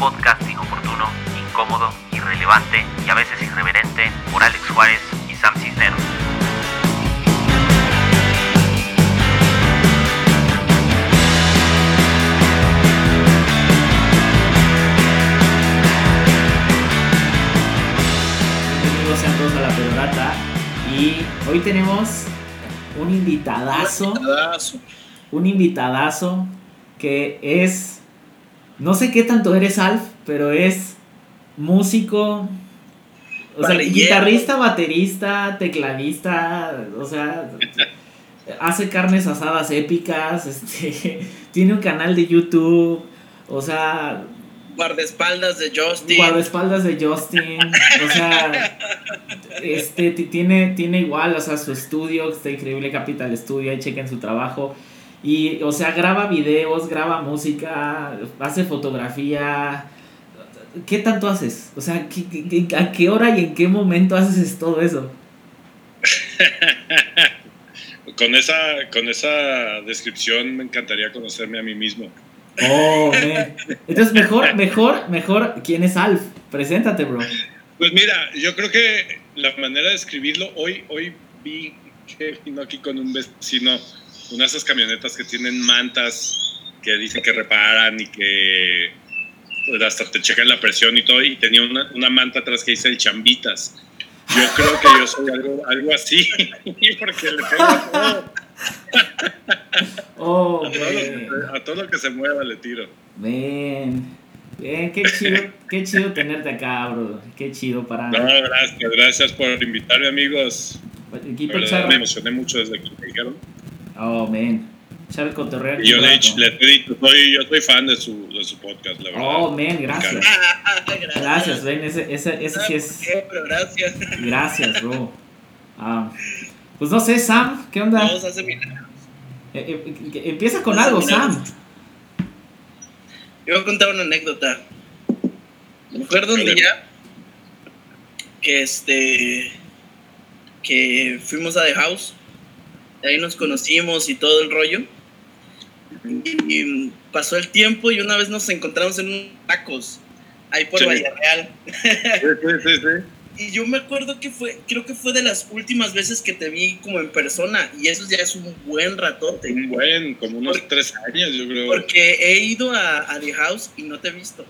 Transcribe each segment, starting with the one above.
podcast inoportuno, incómodo, irrelevante y a veces irreverente por Alex Juárez y Sam Cisneros. Bienvenidos sean todos a La Penorata y hoy tenemos un invitadazo, un invitadazo que es, no sé qué tanto eres Alf, pero es músico, o sea, guitarrista, baterista, tecladista, o sea, hace carnes asadas épicas, este, tiene un canal de YouTube, o sea, Guardaespaldas de Justin. guardaespaldas de Justin, o sea, este ti- tiene, tiene igual, o sea, su estudio, está increíble, Capital Studio, ahí chequen su trabajo. Y, o sea, graba videos, graba música, hace fotografía. ¿Qué tanto haces? O sea, ¿qué- qué- qué- ¿a qué hora y en qué momento haces todo eso? Con esa, con esa descripción me encantaría conocerme a mí mismo. Oh, man. Entonces, mejor, mejor, mejor, ¿quién es Alf? Preséntate, bro. Pues mira, yo creo que la manera de escribirlo, hoy, hoy vi que vino aquí con un vecino, una de esas camionetas que tienen mantas que dicen que reparan y que pues, hasta te checan la presión y todo, y tenía una, una manta atrás que dice el chambitas. Yo creo que yo soy algo, algo así, porque le pego a todo, Oh, a todo, lo que, a todo lo que se mueva le tiro. Bien, bien, qué chido, qué chido tenerte acá, bro. Qué chido para No, gracias, gracias por invitarme, amigos. aquí La para verdad, echar. me emocioné mucho desde que me dijeron. Oh, man. Y yo le he rato. dicho, le he dicho, soy, yo soy fan de su, de su podcast, la verdad. Oh, man, gracias. gracias. Gracias, ven, ese, ese, ese sí ¿Por es. qué? Pero gracias. Gracias, bro. Ah, pues no sé, Sam, ¿qué onda? Hacen milagros. Eh, eh, eh, empieza con algo, Sam. Yo voy a contar una anécdota. Me acuerdo un día que este que fuimos a The House. Ahí nos conocimos y todo el rollo. Y, y pasó el tiempo y una vez nos encontramos en un tacos ahí por Sí. Vallarreal. Sí, sí, sí. Y yo me acuerdo que fue, creo que fue de las últimas veces que te vi como en persona. Y eso ya es un buen ratote. Un buen, como unos tres años, yo creo. Porque he ido a, a The House y no te he visto.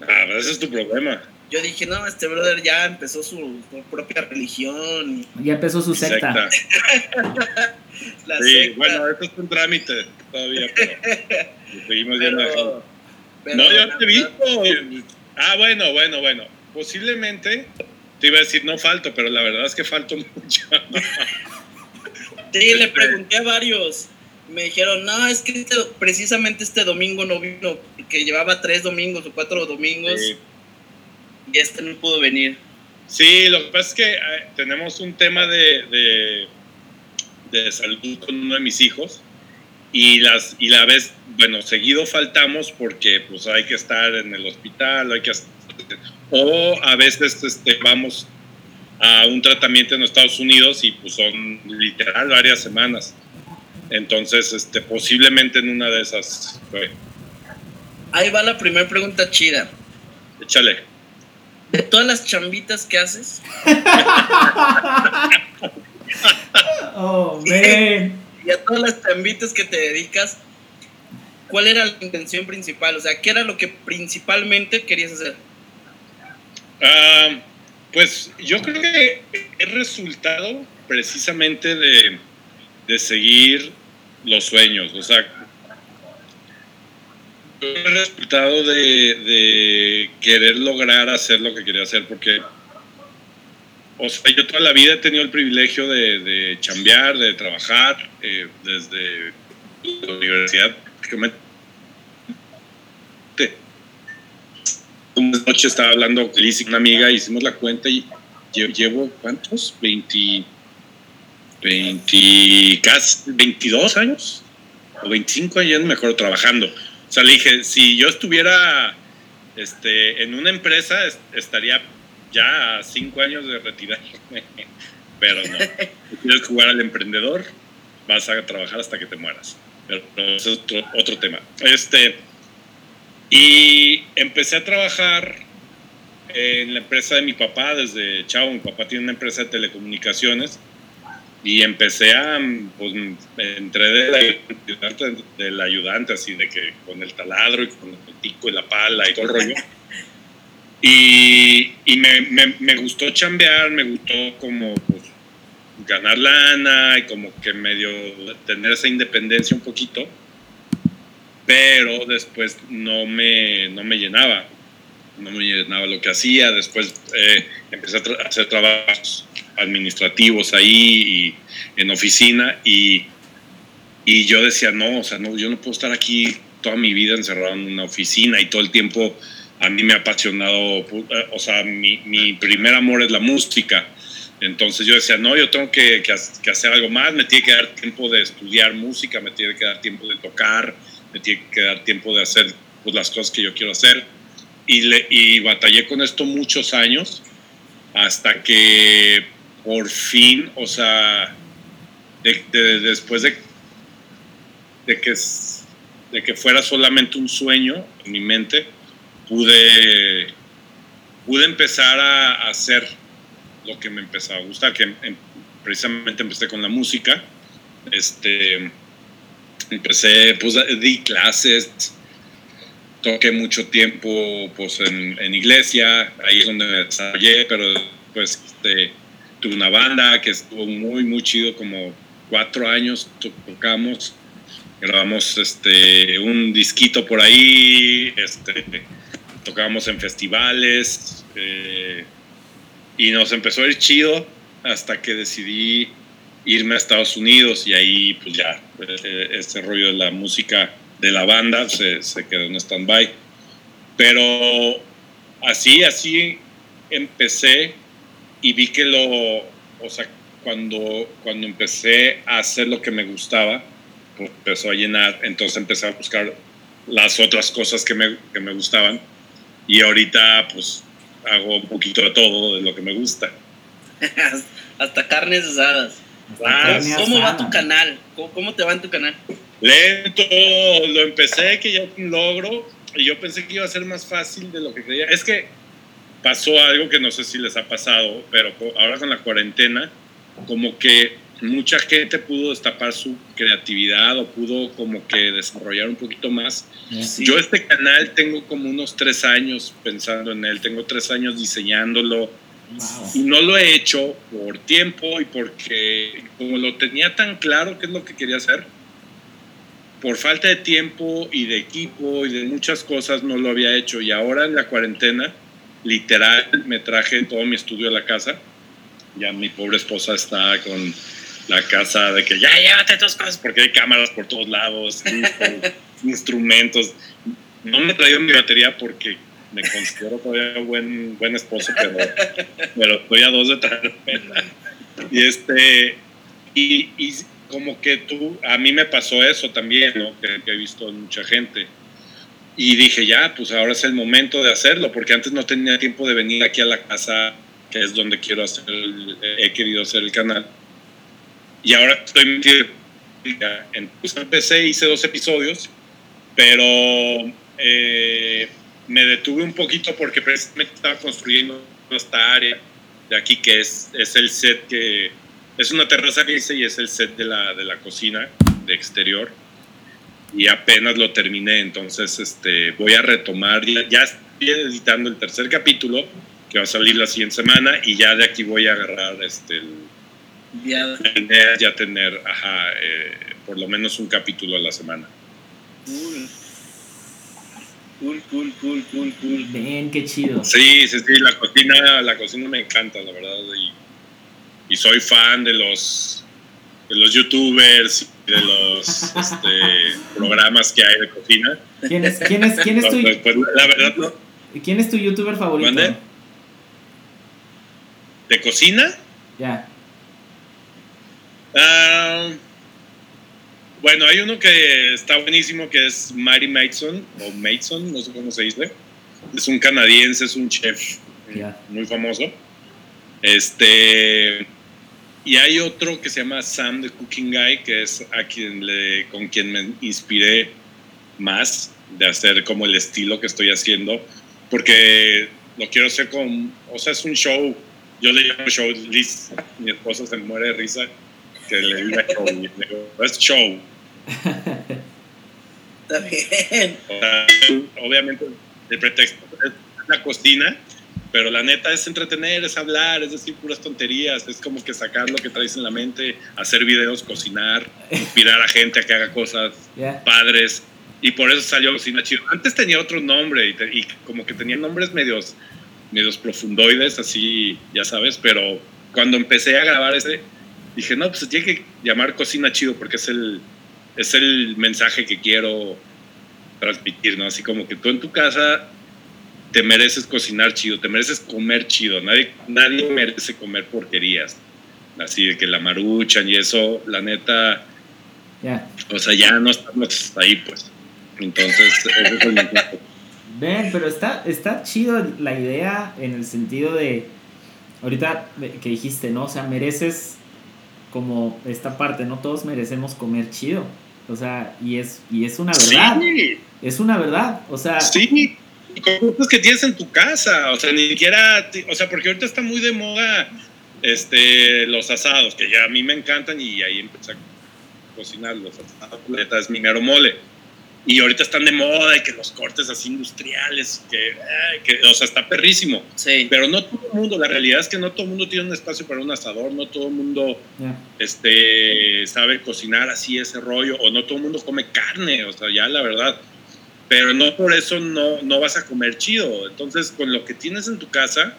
Ah, pero ese es tu problema. Yo dije, no, este brother ya empezó su, su propia religión. Ya empezó su secta. La Sí, secta, bueno, esto es un trámite todavía, pero seguimos viendo. pero, No, yo te he visto. Ah, bueno, bueno, bueno. Posiblemente te iba a decir no falto, pero la verdad es que falto mucho. Sí, le pregunté a varios. Me dijeron, no, es que este- precisamente este domingo no vino, porque llevaba tres domingos o cuatro domingos Sí. Y este no pudo venir. Sí, lo que pasa es que eh, tenemos un tema de, de, de salud con uno de mis hijos y las y la vez, bueno, seguido faltamos porque pues hay que estar en el hospital, hay que o a veces este, vamos a un tratamiento en Estados Unidos y pues son literal varias semanas. Entonces, este, posiblemente en una de esas fue. Ahí va la primera pregunta chida. Échale. De todas las chambitas que haces, Oh, man. y a todas las chambitas que te dedicas, ¿cuál era la intención principal? O sea, ¿qué era lo que principalmente querías hacer? Ah, pues yo creo que es resultado precisamente de, de seguir los sueños. O sea, es resultado de, querer lograr hacer lo que quería hacer, porque, o sea, yo toda la vida he tenido el privilegio de, de chambear, de trabajar, eh, desde la universidad, prácticamente. Una noche estaba hablando con Liz una amiga, hicimos la cuenta y lle- llevo, ¿cuántos? 20, 20, casi 22 años o 25 años, no me acuerdo, trabajando. O sea, le dije, si yo estuviera este, en una empresa, es- estaría ya a 5 años de retirarme. Pero no. Si quieres jugar al emprendedor, vas a trabajar hasta que te mueras. Pero, pero es otro, otro tema. Este, Y empecé a trabajar en la empresa de mi papá desde chavo. Mi papá tiene una empresa de telecomunicaciones y empecé a, pues, entré del ayudante, del ayudante, así de que con el taladro y con el pico y la pala y todo el rollo. Y, y me, me, me, gustó chambear, me gustó como pues, ganar lana y como que medio tener esa independencia un poquito, pero después no me, no me llenaba, no me llenaba lo que hacía, después eh, empecé a hacer trabajos administrativos ahí y en oficina y, y yo decía, no, o sea, no, yo no puedo estar aquí toda mi vida encerrado en una oficina y todo el tiempo a mí me ha apasionado, o sea, mi, mi primer amor es la música. Entonces yo decía, no, yo tengo que, que, hacer algo más, me tiene que dar tiempo de estudiar música, me tiene que dar tiempo de tocar, me tiene que dar tiempo de hacer pues, las cosas que yo quiero hacer. Y, le, y batallé con esto muchos años hasta que por fin, o sea, de, después de, de, que, de que fuera solamente un sueño en mi mente, pude, pude empezar a, hacer lo que me empezaba a gustar, que em, precisamente empecé con la música. Este, empecé, pues di clases, toqué mucho tiempo pues, en, en iglesia, ahí es donde me desarrollé, pero pues este, tuve una banda que estuvo muy, muy chido, como cuatro años tocamos, grabamos este, un disquito por ahí, este, tocábamos en festivales eh, y nos empezó a ir chido hasta que decidí irme a Estados Unidos y ahí pues ya este rollo de la música de la banda se, se quedó en stand-by. Pero así, así empecé y vi que lo, o sea, cuando, cuando empecé a hacer lo que me gustaba, pues empezó a llenar, entonces empecé a buscar las otras cosas que me, que me gustaban y ahorita pues hago un poquito de todo de lo que me gusta. Hasta carnes asadas. Ah, ¿Cómo va tu canal? ¿Cómo, te va en tu canal? Lento, lo empecé que ya un logro y yo pensé que iba a ser más fácil de lo que creía. Es que pasó algo que no sé si les ha pasado, pero ahora con la cuarentena, como que mucha gente pudo destapar su creatividad o pudo como que desarrollar un poquito más. Yo este canal tengo como unos tres años pensando en él, tengo tres años diseñándolo y no lo he hecho por tiempo y porque como lo tenía tan claro qué es lo que quería hacer, por falta de tiempo y de equipo y de muchas cosas no lo había hecho y ahora en la cuarentena literal me traje todo mi estudio a la casa. Ya mi pobre esposa está con la casa de que ya llévate tus cosas porque hay cámaras por todos lados, instrumentos. No me he traído mi batería porque me considero todavía buen, buen esposo, pero, pero estoy a dos de traer Y este, y, y, como que tú, a mí me pasó eso también, ¿no? que, que he visto en mucha gente y dije, ya, pues ahora es el momento de hacerlo, porque antes no tenía tiempo de venir aquí a la casa, que es donde quiero hacer, he querido hacer el canal. Y ahora estoy metido. Entonces empecé, hice dos episodios, pero eh, me detuve un poquito porque precisamente estaba construyendo esta área de aquí, que es, es el set que es una terraza que hice y es el set de la, de la cocina de exterior y apenas lo terminé, entonces este, voy a retomar, ya, ya, estoy editando el tercer capítulo que va a salir la siguiente semana y ya de aquí voy a agarrar este, el, ya. ya tener ajá, eh, por lo menos un capítulo a la semana. Cool. Cool, cool, cool, cool, cool. Ven, qué chido. Sí, sí, sí, la cocina, la cocina me encanta, la verdad. Y, y soy fan de los, de los youtubers de los este, programas que hay de cocina. ¿Quién es, quién es, quién es tu, pues, pues, la verdad, no. ¿Quién es tu youtuber favorito? ¿De cocina? Ya. Ah, bueno, hay uno que está buenísimo que es Mary Mason, o Mason, no sé cómo se dice. Es un canadiense, es un chef muy famoso. Este y hay otro que se llama Sam the Cooking Guy, que es a quien le, con quien me inspiré más, de hacer como el estilo que estoy haciendo, porque lo quiero hacer con, o sea, es un show, yo le llamo show, Liz, mi esposa se muere de risa, que le diga show, y le digo, es show. Está bien. O sea, obviamente el pretexto es la cocina, pero la neta es entretener, es hablar, es decir puras tonterías, es como que sacar lo que traes en la mente, hacer videos, cocinar, inspirar a gente a que haga cosas Ya. padres. Y por eso salió Cocina Chido. Antes tenía otro nombre y, te- y como que tenía nombres medios, medios profundoides, así, ya sabes, pero cuando empecé a grabar ese, dije, no, pues tiene que llamar Cocina Chido porque es el, es el mensaje que quiero transmitir, ¿no? Así como que tú en tu casa te mereces cocinar chido, te mereces comer chido, nadie, nadie merece comer porquerías. Así de que la maruchan y eso, la neta, o sea, ya no estamos ahí, pues. Entonces, ese es el. Ven, pero está, está chido la idea en el sentido de, ahorita que dijiste, ¿no? O sea, mereces como esta parte, no todos merecemos comer chido. O sea, y es, y es una verdad. Sí, Es una verdad. O sea, sí. Y cosas que tienes en tu casa, o sea, ni siquiera, o sea, porque ahorita está muy de moda este, los asados, que ya a mí me encantan y ahí empecé a cocinar los asados, la neta es mi mero mole. Y ahorita están de moda y que los cortes así industriales, que, ay, que o sea, está perrísimo. Sí. Pero no todo el mundo, la realidad es que no todo el mundo tiene un espacio para un asador, no todo el mundo ya. este, sabe cocinar así ese rollo, o no todo el mundo come carne, o sea, ya la verdad. Pero no por eso no, no vas a comer chido. Entonces, con lo que tienes en tu casa,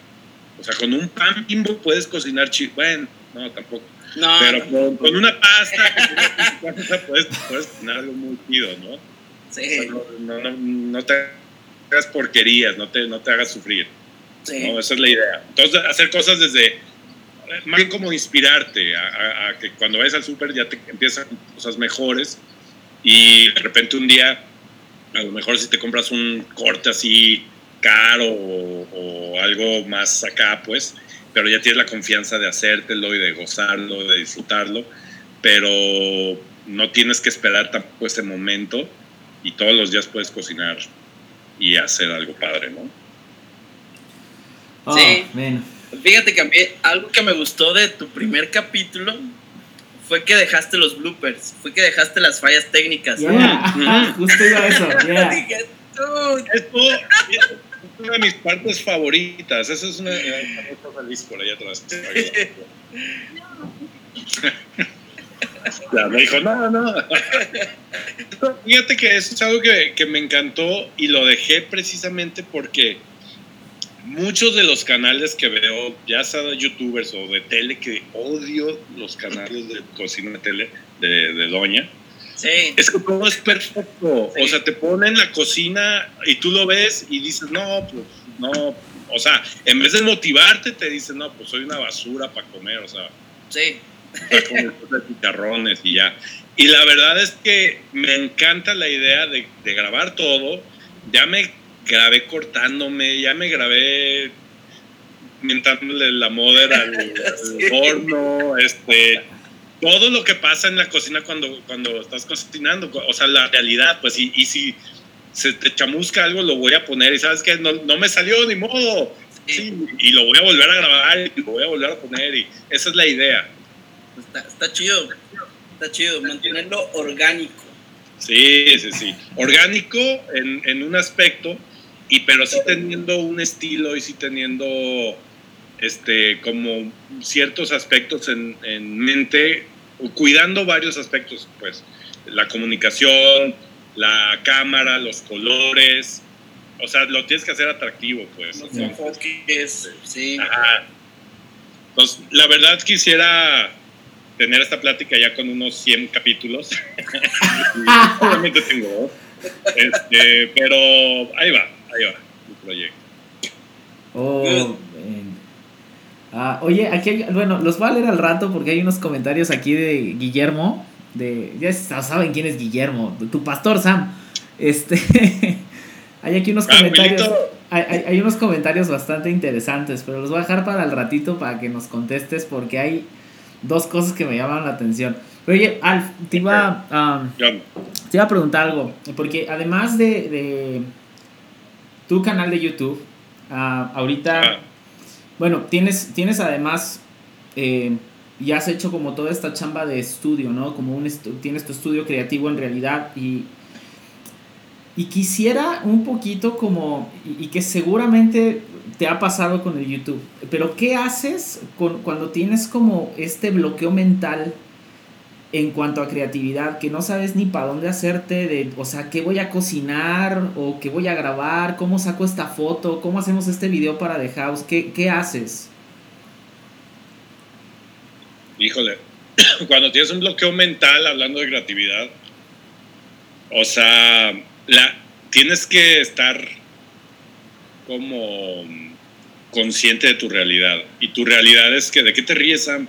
o sea, con un pan bimbo puedes cocinar chido. Bueno, no, tampoco. No, Pero no, con, con una pasta que tienes en tu casa puedes, puedes cocinar algo muy chido, ¿no? O sea, sí, no, no, te hagas porquerías, no te, no te hagas sufrir. sí. ¿no? Esa es la idea. Entonces, hacer cosas desde, más bien como inspirarte a, a- a que cuando vayas al súper ya te empiezan cosas mejores y de repente un día, a lo mejor si te compras un corte así caro o, o algo más acá, pues, pero ya tienes la confianza de hacértelo y de gozarlo, de disfrutarlo, pero no tienes que esperar tampoco ese momento y todos los días puedes cocinar y hacer algo padre, ¿no? Oh, Sí. man. Fíjate que a mí algo que me gustó de tu primer capítulo fue que dejaste los bloopers, fue que dejaste las fallas técnicas. Ya, Mm, justo iba a eso. ya. Esto es una de mis partes favoritas. Esa es una. feliz por allá atrás. Ya me dijo, no, no. Fíjate que eso es algo que, que me encantó y lo dejé precisamente porque muchos de los canales que veo, ya sea de youtubers o de tele, que odio los canales de cocina de tele de, de Doña, Sí, es que todo es perfecto. O sea, te ponen la cocina y tú lo ves y dices, no, pues no. O sea, en vez de motivarte, te dicen, no, pues soy una basura para comer. O sea, sí, chicharrones y ya. Y la verdad es que me encanta la idea de, de grabar todo. Ya me grabé cortándome, ya me grabé mentándole la moda al, horno, este, todo lo que pasa en la cocina cuando, cuando estás cocinando, o sea, la realidad, pues, y, y si se te chamusca algo, lo voy a poner, y sabes que no, no me salió ni modo, sí, y lo voy a volver a grabar, y lo voy a volver a poner, y esa es la idea. Está, está chido, está chido, mantenerlo orgánico. Sí, sí, sí. Orgánico en, en un aspecto, y pero sí teniendo un estilo y sí teniendo este como ciertos aspectos en, en mente, cuidando varios aspectos, pues, la comunicación, la cámara, los colores, o sea, lo tienes que hacer atractivo, pues. Los enfoques, sí. Ajá. Entonces, la verdad quisiera tener esta plática ya con unos 100 capítulos. Y Obviamente tengo dos. Este, pero ahí va, va el proyecto. Oh, man. Ah, oye, aquí hay, bueno, los voy a leer al rato porque hay unos comentarios aquí de Guillermo, de, ya sa- saben quién es Guillermo, tu pastor Sam. Este, hay aquí unos Ah, comentarios, hay, hay- hay unos comentarios bastante interesantes, pero los voy a dejar para el ratito para que nos contestes porque hay dos cosas que me llaman la atención. Oye, Alf, te iba, te iba a preguntar algo, porque además de, de tu canal de YouTube, ah, ahorita, ah. bueno, tienes, tienes además, eh, ya has hecho como toda esta chamba de estudio, ¿no? Como un tienes tu estudio creativo en realidad y, y quisiera un poquito como, y, que seguramente te ha pasado con el YouTube, pero ¿qué haces con, cuando tienes como este bloqueo mental? En cuanto a creatividad, que no sabes ni para dónde hacerte, de, o sea, qué voy a cocinar o qué voy a grabar, cómo saco esta foto, cómo hacemos este video para The House, qué, qué haces. Híjole, cuando tienes un bloqueo mental hablando de creatividad, o sea, la, tienes que estar como consciente de tu realidad. Y tu realidad es que, ¿de qué te ríes, Sam?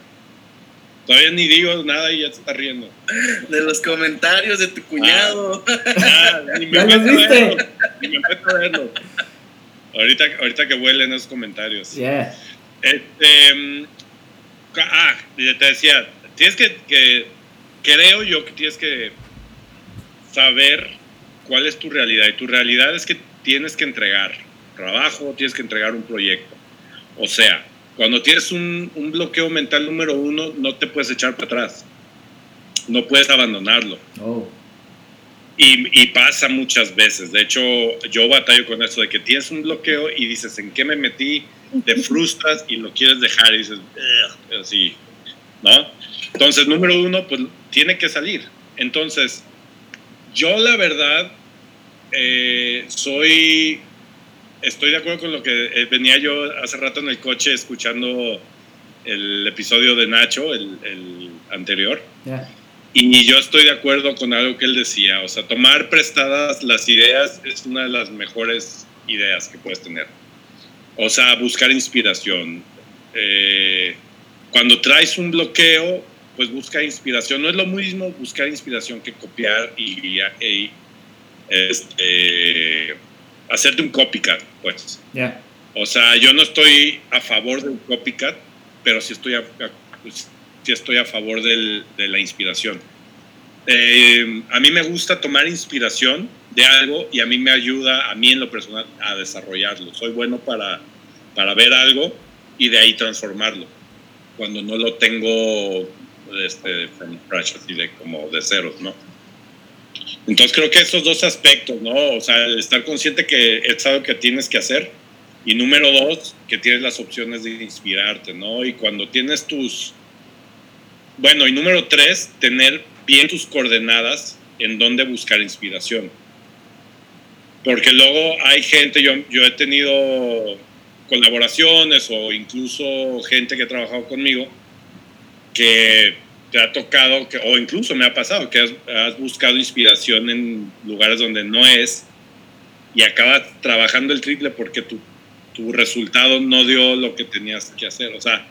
Todavía ni digo nada y ya te está riendo. De los comentarios de tu cuñado. Ah, ni me meto a verlo. Ni me meto a verlo. Ahorita, ahorita que vuelen esos comentarios. Yeah. Este, mm, ah, te decía, tienes que, que, creo yo que tienes que saber cuál es tu realidad. Y tu realidad es que tienes que entregar trabajo, tienes que entregar un proyecto. O sea, cuando tienes un, bloqueo mental número uno, no te puedes echar para atrás. No puedes abandonarlo. Oh. Y, pasa muchas veces. De hecho, yo batallo con eso de que tienes un bloqueo y dices, ¿en qué me metí? Te frustras y lo quieres dejar y dices, así, ¿no? Entonces, número uno, pues tiene que salir. Entonces, yo la verdad eh, soy estoy de acuerdo con lo que eh, venía yo hace rato en el coche escuchando el episodio de Nacho, el, anterior. Y yo estoy de acuerdo con algo que él decía, o sea, tomar prestadas las ideas es una de las mejores ideas que puedes tener. O sea, buscar inspiración. Eh, cuando traes un bloqueo, pues busca inspiración. No es lo mismo buscar inspiración que copiar y, y este, hacerte un copycat, pues. O sea, yo no estoy a favor de un copycat, pero sí estoy a, sí estoy a favor del, de la inspiración. Eh, a mí me gusta tomar inspiración de algo y a mí me ayuda, a mí en lo personal, a desarrollarlo. Soy bueno para, para ver algo y de ahí transformarlo. Cuando no lo tengo este, from scratch, así de como de ceros, ¿no? Entonces creo que esos dos aspectos, ¿no? O sea, estar consciente que es algo que tienes que hacer. Y número dos, que tienes las opciones de inspirarte, ¿no? Y cuando tienes tus... Bueno, y número tres, tener bien tus coordenadas en dónde buscar inspiración. Porque luego hay gente, yo, yo he tenido colaboraciones o incluso gente que ha trabajado conmigo que te ha tocado, que, o incluso me ha pasado, que has, buscado inspiración en lugares donde no es y acabas trabajando el triple porque tu, tu resultado no dio lo que tenías que hacer. O sea,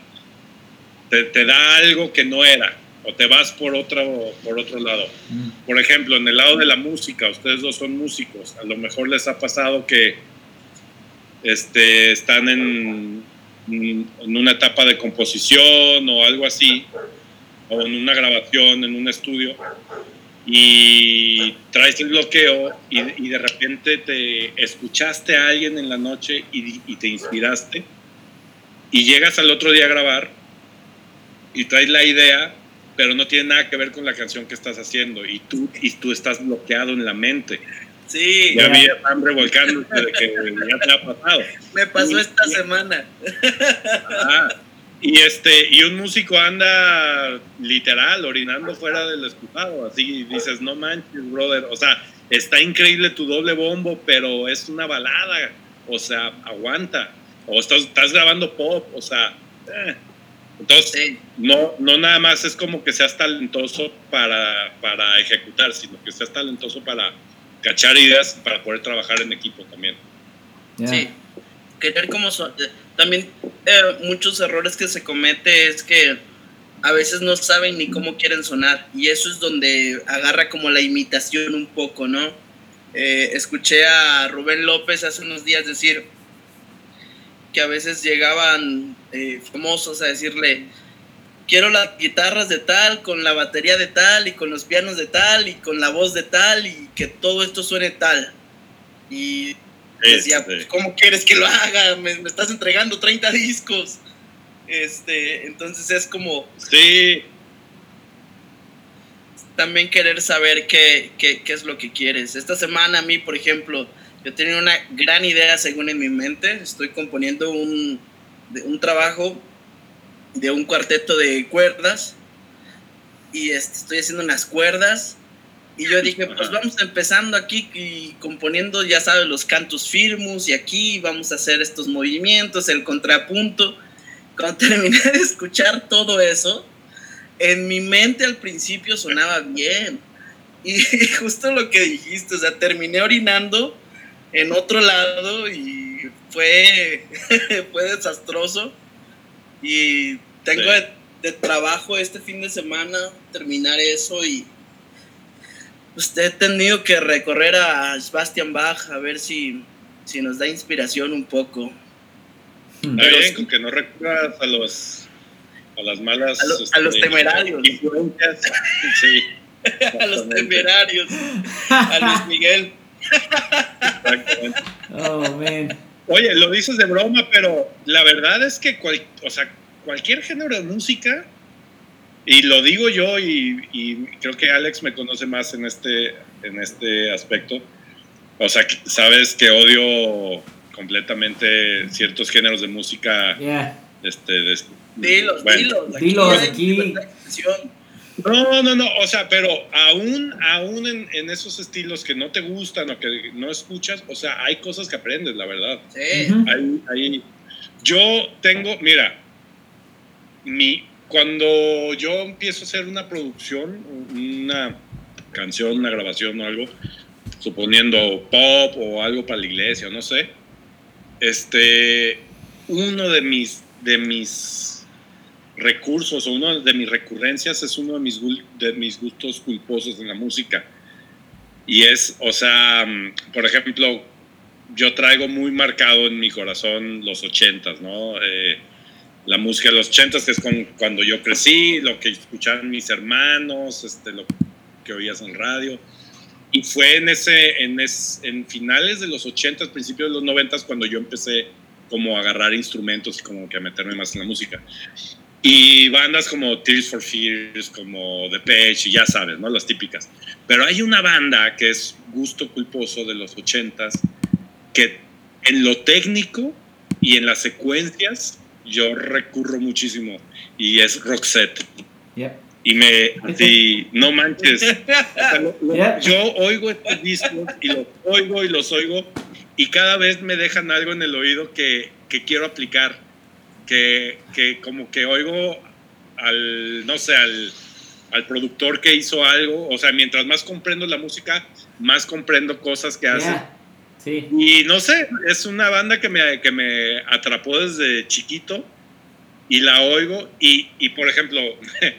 te, te, da algo que no era o te vas por otro, por otro lado. Mm. Por ejemplo, en el lado de la música, ustedes dos son músicos, a lo mejor les ha pasado que este, están en, en una etapa de composición o algo así o en una grabación, en un estudio, y traes el bloqueo y, de repente te escuchaste a alguien en la noche y, te inspiraste, y llegas al otro día a grabar y traes la idea, pero no tiene nada que ver con la canción que estás haciendo, y tú, y tú estás bloqueado en la mente. Sí. Ya había hambre volcando de que ya te ha pasado. Me pasó esta semana. Ah, y este, y un músico anda literal orinando fuera del escupado, así dices, no manches, brother, o sea, está increíble tu doble bombo, pero es una balada, o sea, aguanta, o estás, estás grabando pop, o sea, eh. entonces no, no nada más es como que seas talentoso para, para ejecutar, sino que seas talentoso para cachar ideas, para poder trabajar en equipo también. Sí, querer como también eh, muchos errores que se comete es que a veces no saben ni cómo quieren sonar y eso es donde agarra como la imitación un poco, ¿no? Eh, escuché a Rubén López hace unos días decir que a veces llegaban eh, famosos a decirle, quiero las guitarras de tal, con la batería de tal, y con los pianos de tal, y con la voz de tal, y que todo esto suene tal. Y decía, ¿cómo quieres que lo haga? Me, me estás entregando 30 discos. Este, entonces es como sí, también querer saber qué, qué, qué es lo que quieres. Esta semana a mí, por ejemplo, yo tenía una gran idea según en mi mente. Estoy componiendo un, de- un trabajo de un cuarteto de cuerdas y este, estoy haciendo unas cuerdas y yo dije, pues vamos empezando aquí y componiendo, ya sabes, los cantos firmus y aquí vamos a hacer estos movimientos, el contrapunto. Cuando terminé de escuchar todo eso, en mi mente al principio sonaba bien. Y justo lo que dijiste, o sea, terminé orinando en otro lado y fue, fue desastroso. Y tengo Sí. de, de trabajo este fin de semana terminar eso y pues he tenido que recorrer a Sebastian Bach a ver si, si nos da inspiración un poco. Está Pero bien, sí. con que no recurras a los a las malas A lo- a los este, temerarios. influencias. Sí, a los temerarios, a Luis Miguel. exactamente. Oh, man. Oye, lo dices de broma, pero la verdad es que cual- o sea, cualquier género de música, y lo digo yo, y, y creo que Alex me conoce más en este, en este aspecto, o sea, sabes que odio completamente ciertos géneros de música. Yeah. Este, de- Dilos, bueno. dilos. Aquí. No, no, no, o sea, pero aún, aún en, en esos estilos que no te gustan o que no escuchas, o sea, hay cosas que aprendes, la verdad. Sí. Ahí. Yo tengo, mira, mi, cuando yo empiezo a hacer una producción, una canción, una grabación o algo, suponiendo pop o algo para la iglesia, no sé, este, uno de mis, de mis recursos o una de mis recurrencias es uno de mis, de mis gustos culposos en la música. Y es, o sea, por ejemplo, yo traigo muy marcado en mi corazón los ochentas, ¿no? Eh, la música de los ochentas, que es con- cuando yo crecí, lo que escuchaban mis hermanos, este, lo que oías en radio. Y fue en, ese, en, es- en finales de los ochentas, principios de los noventas, cuando yo empecé como a agarrar instrumentos y como que a meterme más en la música. Y bandas como Tears for Fears, como The Page, y ya sabes, ¿no? Las típicas. Pero hay una banda que es gusto culposo de los ochentas, que en lo técnico y en las secuencias yo recurro muchísimo, y es Roxette. Y me, así, no manches. O sea, lo- lo- Yeah. Yo oigo estos discos y los oigo y los oigo y cada vez me dejan algo en el oído que, que quiero aplicar. Que, que como que oigo al, no sé, al, al productor que hizo algo. O sea, mientras más comprendo la música, más comprendo cosas que hace. Sí. Y no sé, es una banda que me, que me atrapó desde chiquito y la oigo. Y, y por ejemplo,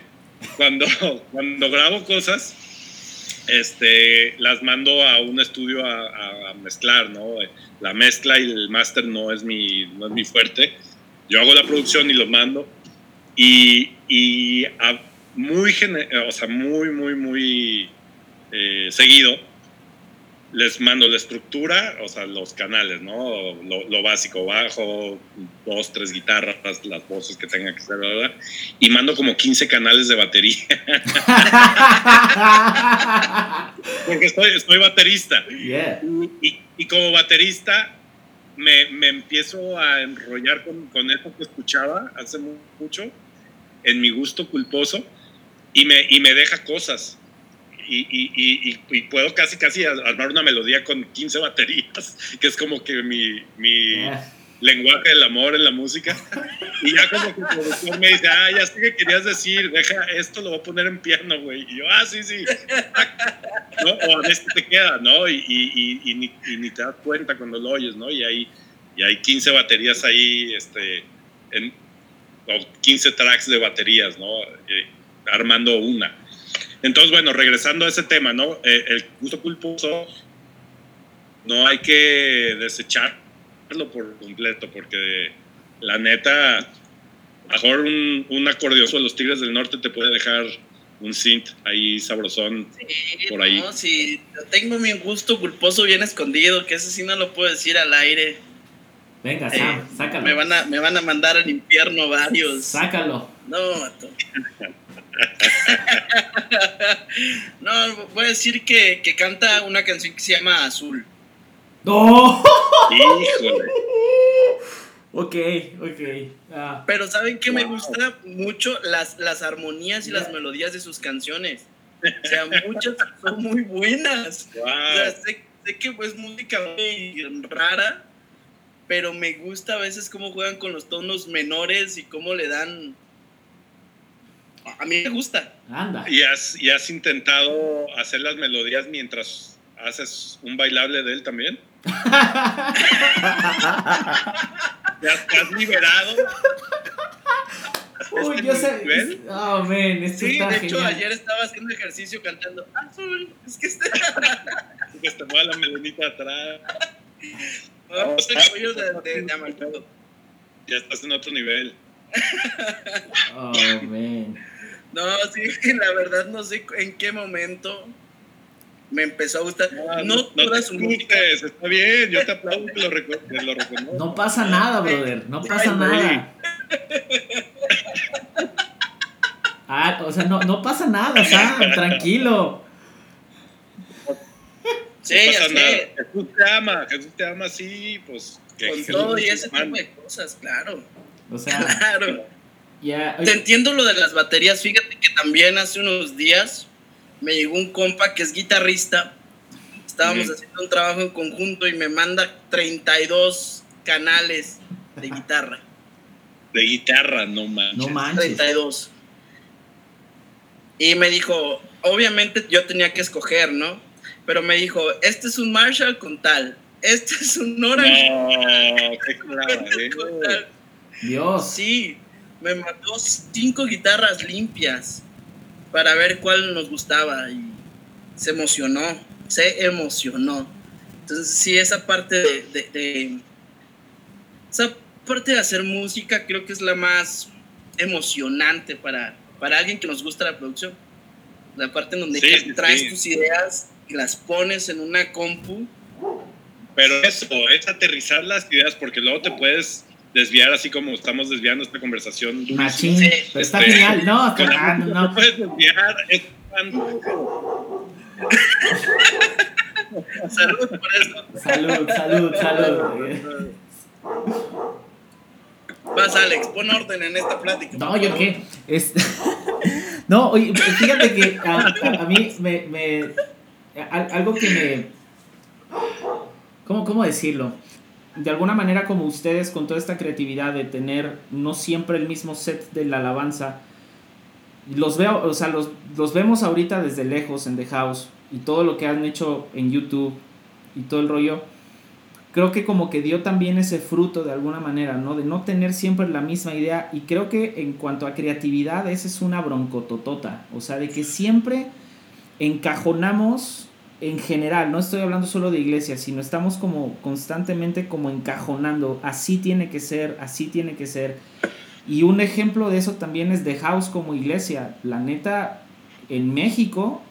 cuando, cuando grabo cosas, este, las mando a un estudio a, a- mezclar, ¿no? La mezcla y el máster no es mi, no es mi fuerte. Yo hago la producción y lo mando. Y, y a- muy, o sea, muy, muy, muy eh, seguido les mando la estructura, o sea, los canales, ¿no? Lo, lo básico, bajo, dos, tres guitarras, las voces que tengan que ser, ¿verdad? Y mando como 15 canales de batería, porque soy, soy baterista. yeah. Y, y como baterista me, me empiezo a enrollar con, con eso que escuchaba hace mu- mucho, en mi gusto culposo, y me, y me deja cosas. Y, y, y, y- y puedo casi, casi armar una melodía con 15 baterías, que es como que mi, mi Yeah. lenguaje del amor en la música. Y ya como que el productor me dice, ah, ya sé que querías decir, deja, esto lo voy a poner en piano, güey. Y yo, ah, sí, sí. ¿No? O a veces te queda, ¿no? Ni, y ni te das cuenta cuando lo oyes, ¿no? Y hay, y hay 15 baterías ahí, este, en, o 15 tracks de baterías, ¿no? Eh, armando una. Entonces, bueno, regresando a ese tema, ¿no? Eh, el gusto culposo no hay que desecharlo por completo, porque la neta, mejor un, un acordeoso de los Tigres del Norte te puede dejar un synth ahí sabrosón Sí, por ahí. No, si tengo mi gusto culposo bien escondido, que ese sí no lo puedo decir al aire. Venga, Eh, sácalo. me, van a, me van a mandar al infierno varios. Sácalo. No, vato. no, voy a decir que, que canta una canción que se llama Azul. ¡No! Híjole. ok, ok. Ah, Pero ¿saben qué me Wow. gusta mucho? Las, las armonías y las melodías de sus canciones. O sea, muchas son muy buenas. O sea, Wow. sé, sé que es música muy rara, pero me gusta a veces cómo juegan con los tonos menores y cómo le dan... A mí me gusta. anda. ¿Y has, ¿Y has intentado hacer las melodías mientras haces un bailable de él también? ¿Te has, te has liberado? Uy, ¿Este yo sé. Oh, man, esto Sí, está de hecho genial. ayer estaba haciendo ejercicio cantando Azul. Es que está... Que te mueva la melonita atrás. Vamos a cuello de, de, de. Ya estás en otro nivel. Oh, man. No, sí, la verdad no sé en qué momento me empezó a gustar. No, no toda te su música. está bien. Yo te aplaudo que lo, que lo reconozco. No pasa nada, brother. No pasa Ay, nada. Ah, o sea, no, no pasa nada, Sam. Tranquilo. Sí, no pasa nada. Jesús te ama, Jesús te ama así, pues. que Con Jesús todo y ese tipo de cosas, claro. O sea, Claro. Ya. Te entiendo lo de las baterías. Fíjate que también hace unos días me llegó un compa que es guitarrista. Estábamos haciendo un trabajo en conjunto y me manda 32 canales de guitarra. De guitarra, no manches. No manches. 32. Y me dijo, obviamente yo tenía que escoger, ¿no? Pero me dijo, este es un Marshall con tal, este es un Orange No, qué claro, con tal. Dios. Sí, me mandó cinco guitarras limpias para ver cuál nos gustaba y se emocionó, se emocionó. Entonces sí, esa parte de, de- de- esa parte de hacer música creo que es la más emocionante para, para alguien que nos gusta la producción. La parte en donde sí, traes sí. tus ideas y las pones en una compu. Pero eso, es aterrizar las ideas, porque luego te puedes desviar así como estamos desviando esta conversación. Machín. Sí. Está Este, genial. No, música no, te puedes desviar. Es. Salud por eso. Salud, salud, salud. Vas, Alex, pon orden en esta plática. No, yo qué. Es- no, oye, fíjate que a, a- a mí me, me- al- algo que me. ¿cómo, ¿Cómo decirlo? De alguna manera, como ustedes, con toda esta creatividad de tener no siempre el mismo set de la alabanza, los veo, o sea, los, los vemos ahorita desde lejos en The House y todo lo que han hecho en YouTube y todo el rollo creo que como que dio también ese fruto de alguna manera, ¿no? De no tener siempre la misma idea. Y creo que en cuanto a creatividad, esa es una broncototota. O sea, de que siempre encajonamos en general, no estoy hablando solo de iglesias, sino estamos como constantemente como encajonando, así tiene que ser, así tiene que ser. Y un ejemplo de eso también es The House como iglesia. La neta, en México,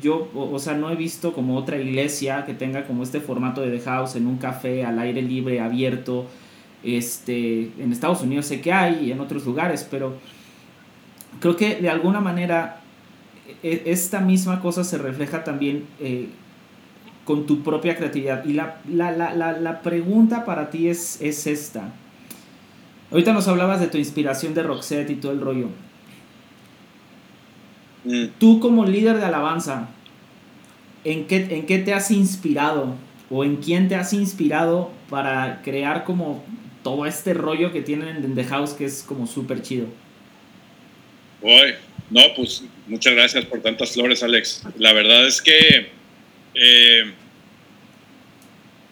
yo, o, o sea, no he visto como otra iglesia que tenga como este formato de The House en un café al aire libre, abierto. Este, en Estados Unidos sé que hay y en otros lugares, pero creo que de alguna manera e- esta misma cosa se refleja también eh, con tu propia creatividad. Y la, la, la, la, la pregunta para ti es, es esta. Ahorita nos hablabas de tu inspiración de Roxette y todo el rollo. Mm. Tú como líder de alabanza, ¿en qué, ¿en qué te has inspirado? ¿O en quién te has inspirado para crear como todo este rollo que tienen en The House que es como súper chido? Uy, no, pues muchas gracias por tantas flores, Alex. La verdad es que, eh,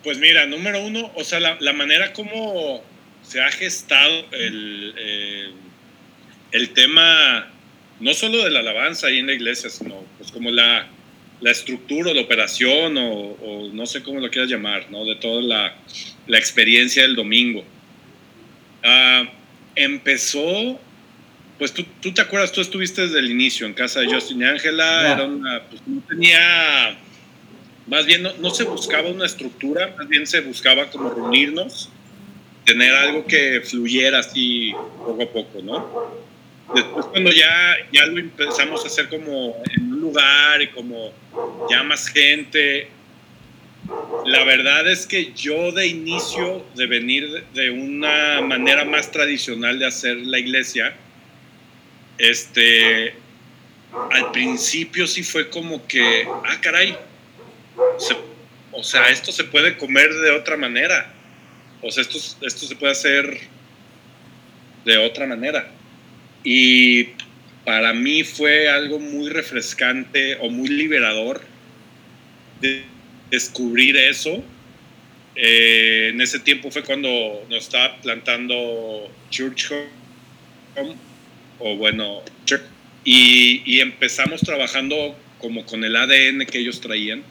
pues mira, número uno, o sea, la, la manera como se ha gestado el, eh, el tema, no solo de la alabanza ahí en la iglesia, sino pues como la, la estructura, la operación, o, o no sé cómo lo quieras llamar, ¿no? De toda la, la experiencia del domingo. Ah, empezó pues tú, tú, te acuerdas, tú estuviste desde el inicio en casa de Justin y Ángela, era una, pues no tenía, más bien no, no, se buscaba una estructura, más bien se buscaba como reunirnos, tener algo que fluyera así poco a poco, ¿no? Después cuando ya, ya lo empezamos a hacer como en un lugar y como ya más gente, la verdad es que yo de inicio de venir de una manera más tradicional de hacer la iglesia, este, al principio sí fue como que, ah, caray, o sea, esto se puede comer de otra manera, o sea, esto, esto se puede hacer de otra manera. Y para mí fue algo muy refrescante o muy liberador de descubrir eso. Eh, en ese tiempo fue cuando nos estaba plantando Church Home, o bueno, y, y, empezamos trabajando como con el ADN que ellos traían.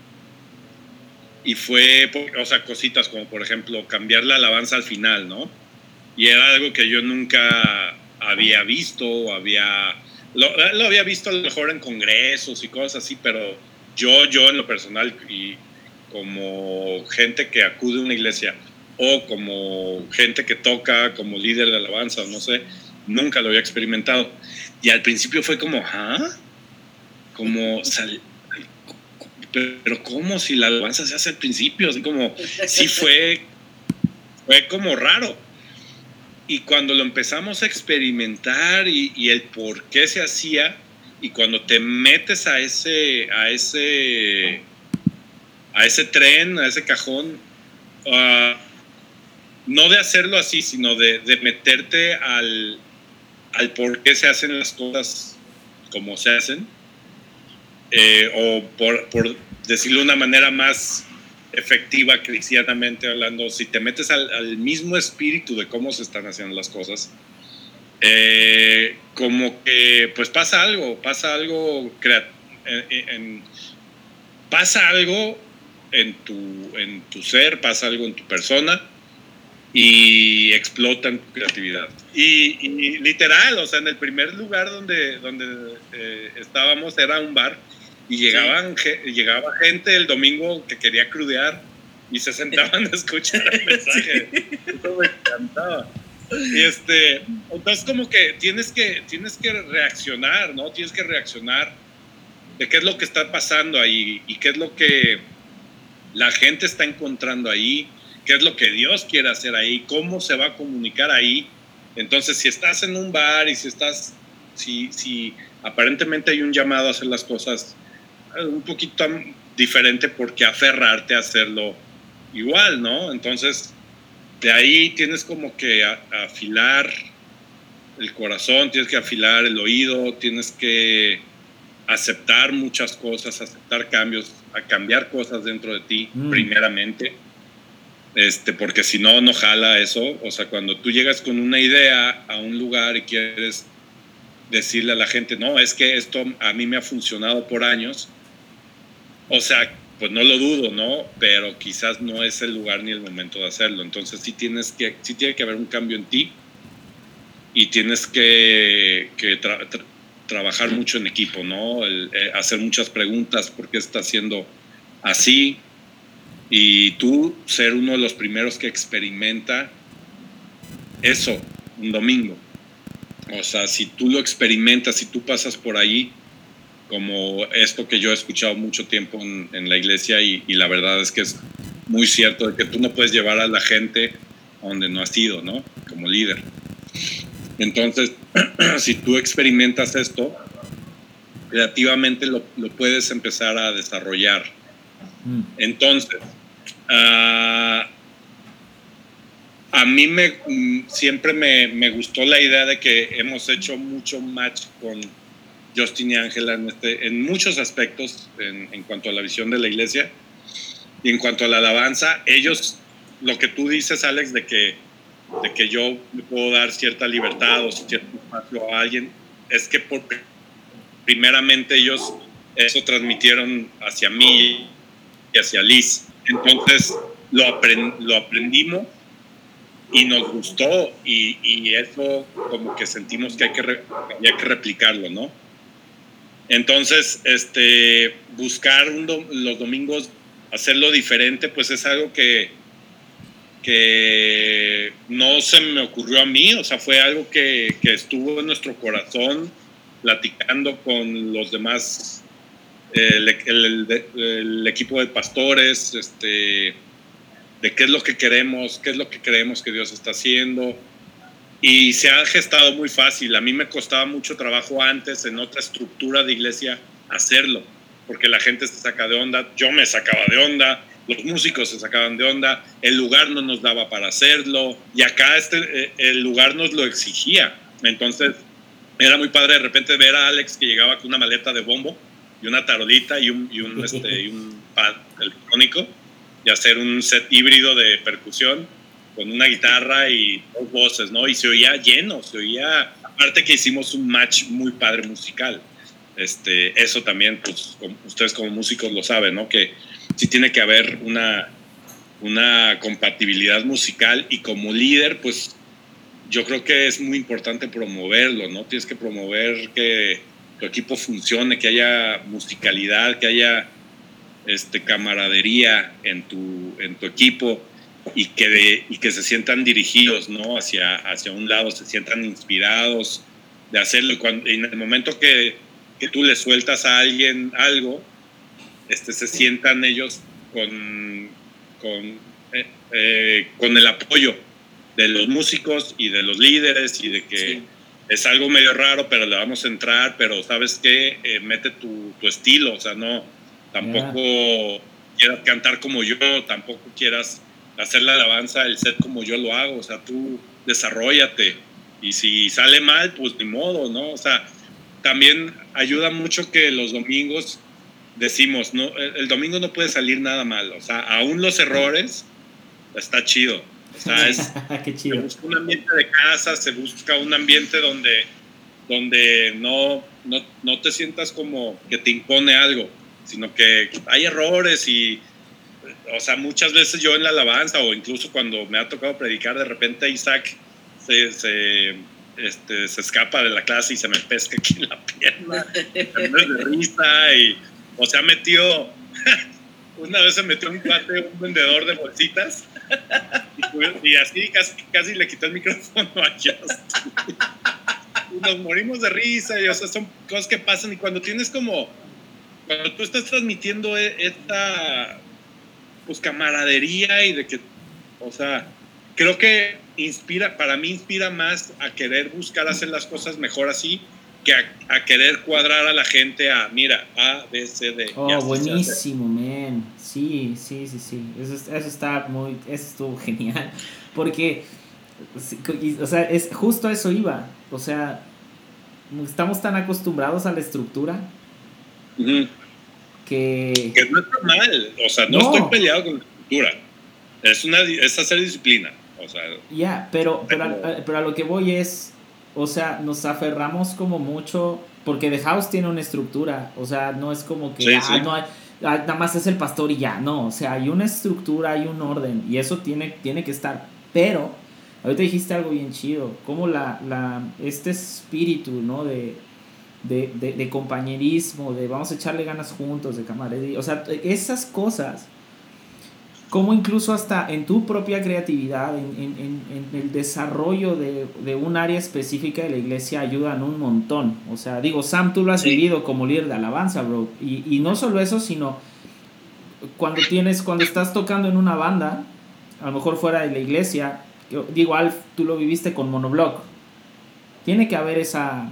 Y fue, o sea, cositas como por ejemplo cambiar la alabanza al final, ¿no? Y era algo que yo nunca había visto, había, lo, lo había visto a lo mejor en congresos y cosas así, pero yo, yo en lo personal y como gente que acude a una iglesia o como gente que toca como líder de alabanza, no sé, nunca lo había experimentado. Y al principio fue como, ¿ah? Como, pero ¿cómo si la alabanza se hace al principio? Así como, sí fue, fue como raro. Y cuando lo empezamos a experimentar y, el por qué se hacía, y cuando te metes a ese, a ese a ese tren, a ese cajón, uh, no de hacerlo así, sino de, meterte al, al, por qué se hacen las cosas como se hacen, eh, o por, decirlo de una manera más efectiva, cristianamente hablando, si te metes al, al, mismo espíritu de cómo se están haciendo las cosas, eh, como que pues pasa algo, pasa algo, en, en, pasa algo en tu, en tu ser, pasa algo en tu persona y explota en tu creatividad. Y, literal, o sea, en el primer lugar donde, donde eh, estábamos era un bar y llegaban, sí. llegaba gente el domingo que quería crudear y se sentaban a escuchar el mensaje. Eso me encantaba. Y este, entonces como que tienes que, tienes que reaccionar, ¿no? Tienes que reaccionar de qué es lo que está pasando ahí y qué es lo que la gente está encontrando ahí, qué es lo que Dios quiere hacer ahí, cómo se va a comunicar ahí. Entonces, si estás en un bar y si estás, si, si aparentemente hay un llamado a hacer las cosas un poquito diferente, porque aferrarte a hacerlo igual, ¿no? Entonces, de ahí tienes como que afilar el corazón, tienes que afilar el oído, tienes que aceptar muchas cosas, aceptar cambios, a cambiar cosas dentro de ti, mm. primeramente. Este, porque si no, no jala eso. O sea, cuando tú llegas con una idea a un lugar y quieres decirle a la gente, no, es que esto a mí me ha funcionado por años. O sea, pues no lo dudo, ¿no? Pero quizás no es el lugar ni el momento de hacerlo. Entonces sí tienes que, sí tiene que haber un cambio en ti y tienes que, trabajar mucho en equipo, ¿no? Eh, hacer muchas preguntas, ¿por qué está haciendo así? Y tú ser uno de los primeros que experimenta eso un domingo. O sea, si tú lo experimentas, si tú pasas por ahí, como esto que yo he escuchado mucho tiempo en, en la iglesia y, y, la verdad es que es muy cierto de que tú no puedes llevar a la gente a donde no has ido, ¿no? Como líder. Entonces, si tú experimentas esto, creativamente lo, lo puedes empezar a desarrollar. Mm. Entonces, uh, a mí me, mm, siempre me, me, gustó la idea de que hemos hecho mucho match con Justin y Ángela en, este, en muchos aspectos en, en cuanto a la visión de la iglesia y en cuanto a la alabanza. Ellos, lo que tú dices, Alex, de que de que yo puedo dar cierta libertad o cierto espacio a alguien, es que por, primeramente ellos eso transmitieron hacia mí y hacia Liz. Entonces lo, aprend, lo aprendimos y nos gustó y, y, eso como que sentimos que hay que, hay que replicarlo, ¿no? Entonces, este, buscar los domingos, hacerlo diferente, pues es algo que, que no se me ocurrió a mí, o sea, fue algo que, que estuvo en nuestro corazón, platicando con los demás, el, el, el, equipo de pastores, este, de qué es lo que queremos, qué es lo que creemos que Dios está haciendo. Y se ha gestado muy fácil. A mí me costaba mucho trabajo antes en otra estructura de iglesia hacerlo, porque la gente se saca de onda, yo me sacaba de onda, los músicos se sacaban de onda, el lugar no nos daba para hacerlo, y acá este, eh, el lugar nos lo exigía. Entonces, era muy padre de repente ver a Alex que llegaba con una maleta de bombo y una tarolita y un, y un, este, y un pad electrónico y hacer un set híbrido de percusión con una guitarra y dos voces, ¿no? Y se oía lleno, se oía, aparte que hicimos un match muy padre musical. Este, eso también, pues ustedes como músicos lo saben, ¿no? Que sí tiene que haber una, una compatibilidad musical y como líder, pues yo creo que es muy importante promoverlo, ¿no? Tienes que promover que tu equipo funcione, que haya musicalidad, que haya este, camaradería en tu, en tu equipo y que, y que se sientan dirigidos, ¿no? Hacia, hacia un lado, se sientan inspirados de hacerlo. Cuando, en el momento que que tú le sueltas a alguien algo, este, se sientan ellos con, con, eh, eh, con el apoyo de los músicos y de los líderes y de que es algo medio raro, pero le vamos a entrar, pero sabes qué, eh, mete tu, tu, estilo, o sea, no, tampoco quieras cantar como yo, tampoco quieras hacer la alabanza, el set como yo lo hago, o sea, tú desarrollate y si sale mal, pues ni modo, ¿no? O sea, también ayuda mucho que los domingos decimos, no, el domingo no puede salir nada mal, o sea, aún los errores está chido. O sea, es, se busca un ambiente de casa, se busca un ambiente donde, donde no, no, no te sientas como que te impone algo, sino que hay errores y, o sea, muchas veces yo en la alabanza o incluso cuando me ha tocado predicar, de repente Isaac se, se este, se escapa de la clase y se me pesca aquí en la pierna, de risa y, o sea, metió, una vez se metió un cuate, un vendedor de bolsitas y, así casi, casi le quitó el micrófono a Justin. Y nos morimos de risa y, o sea, son cosas que pasan y cuando tienes como, cuando tú estás transmitiendo e, esta, pues, camaradería y de que, o sea, creo que inspira, para mí inspira más a querer buscar hacer las cosas mejor así que a, querer cuadrar a la gente a, mira, A, B, C, D. Oh, buenísimo, man. Sí, sí, sí, sí. Eso, eso está muy, eso estuvo genial. Porque, o sea, es, justo a eso iba. O sea, estamos tan acostumbrados a la estructura que... Que no está mal. O sea, no, estoy peleado con la estructura. Es, una, es hacer disciplina. Ya, pero, pero, a, lo que voy es, o sea, nos aferramos como mucho, porque The House tiene una estructura, o sea, no es como que, ah, no hay, ah, nada más es el pastor y ya, no, o sea, hay una estructura, hay un orden, y eso tiene, tiene que estar, pero, ahorita dijiste algo bien chido, como la, la, este espíritu, ¿no? De, de, de, de compañerismo, de vamos a echarle ganas juntos, de camaradería, o sea, esas cosas como incluso hasta en tu propia creatividad, en, en, en el desarrollo de, de, un área específica de la iglesia ayudan un montón. O sea, digo, Sam, tú lo has vivido como líder de alabanza, bro. Y, y, no solo eso, sino cuando tienes, cuando estás tocando en una banda, a lo mejor fuera de la iglesia, digo, Alf, tú lo viviste con Monoblock. Tiene que haber esa...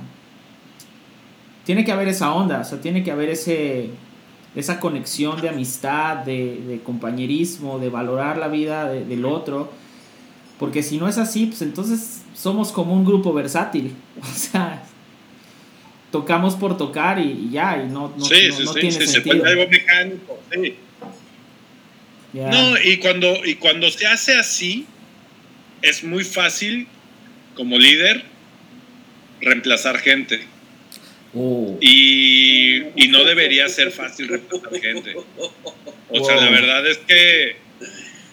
Tiene que haber esa onda, o sea, tiene que haber ese esa conexión de amistad, de, compañerismo, de valorar la vida del otro. Porque si no es así, pues entonces somos como un grupo versátil. O sea, tocamos por tocar y, ya, y no, no, sí, no, sí, tiene sí, sentido. Se algo mecánico, sí. No, y cuando, y cuando se hace así, es muy fácil como líder reemplazar gente. Oh. Y, y, no debería ser fácil reemplazar gente. O, sea, la verdad es que,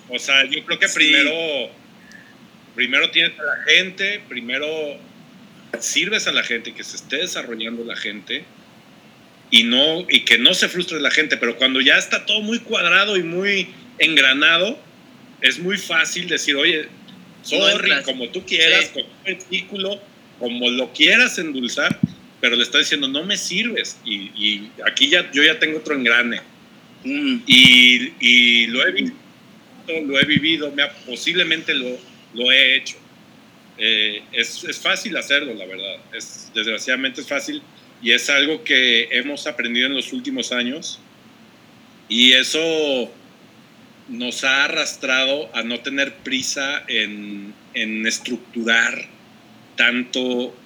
o sea, yo creo que primero primero tienes a la gente, primero sirves a la gente, que se esté desarrollando la gente y no y que no se frustre la gente, pero cuando ya está todo muy cuadrado y muy engranado, es muy fácil decir, oye, sorry, como tú quieras, con un versículo, como lo quieras endulzar, pero le está diciendo, no me sirves. Y, aquí ya yo ya tengo otro engrane. Mm. Y, lo he visto, lo he vivido, me posiblemente lo, lo he hecho. Eh, es, es, fácil hacerlo, la verdad. Es, desgraciadamente es fácil y es algo que hemos aprendido en los últimos años. Y eso nos ha arrastrado a no tener prisa en, en estructurar tanto.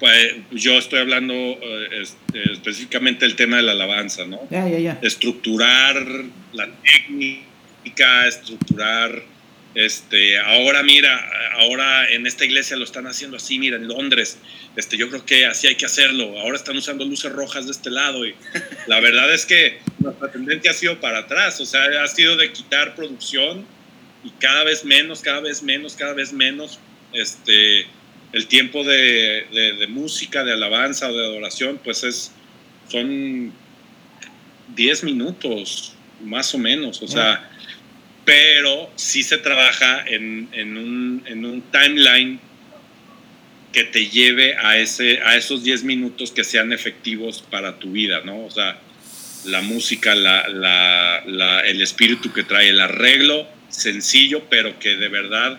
Pues, yo estoy hablando eh, específicamente del tema de la alabanza, ¿no? Ya, ya, ya. Estructurar la técnica, estructurar este, ahora mira, ahora en esta iglesia lo están haciendo así, mira, en Londres, este, yo creo que así hay que hacerlo. Ahora están usando luces rojas de este lado y la verdad es que nuestra tendencia ha sido para atrás, o sea, ha sido de quitar producción y cada vez menos, cada vez menos, cada vez menos, este, el tiempo de, de, música, de alabanza o de adoración, pues es, son 10 minutos, más o menos, o sea pero sí se trabaja en, un, timeline que te lleve a, ese, a esos 10 minutos que sean efectivos para tu vida, ¿no? O sea, la música, el espíritu que trae, el arreglo sencillo, pero que de verdad,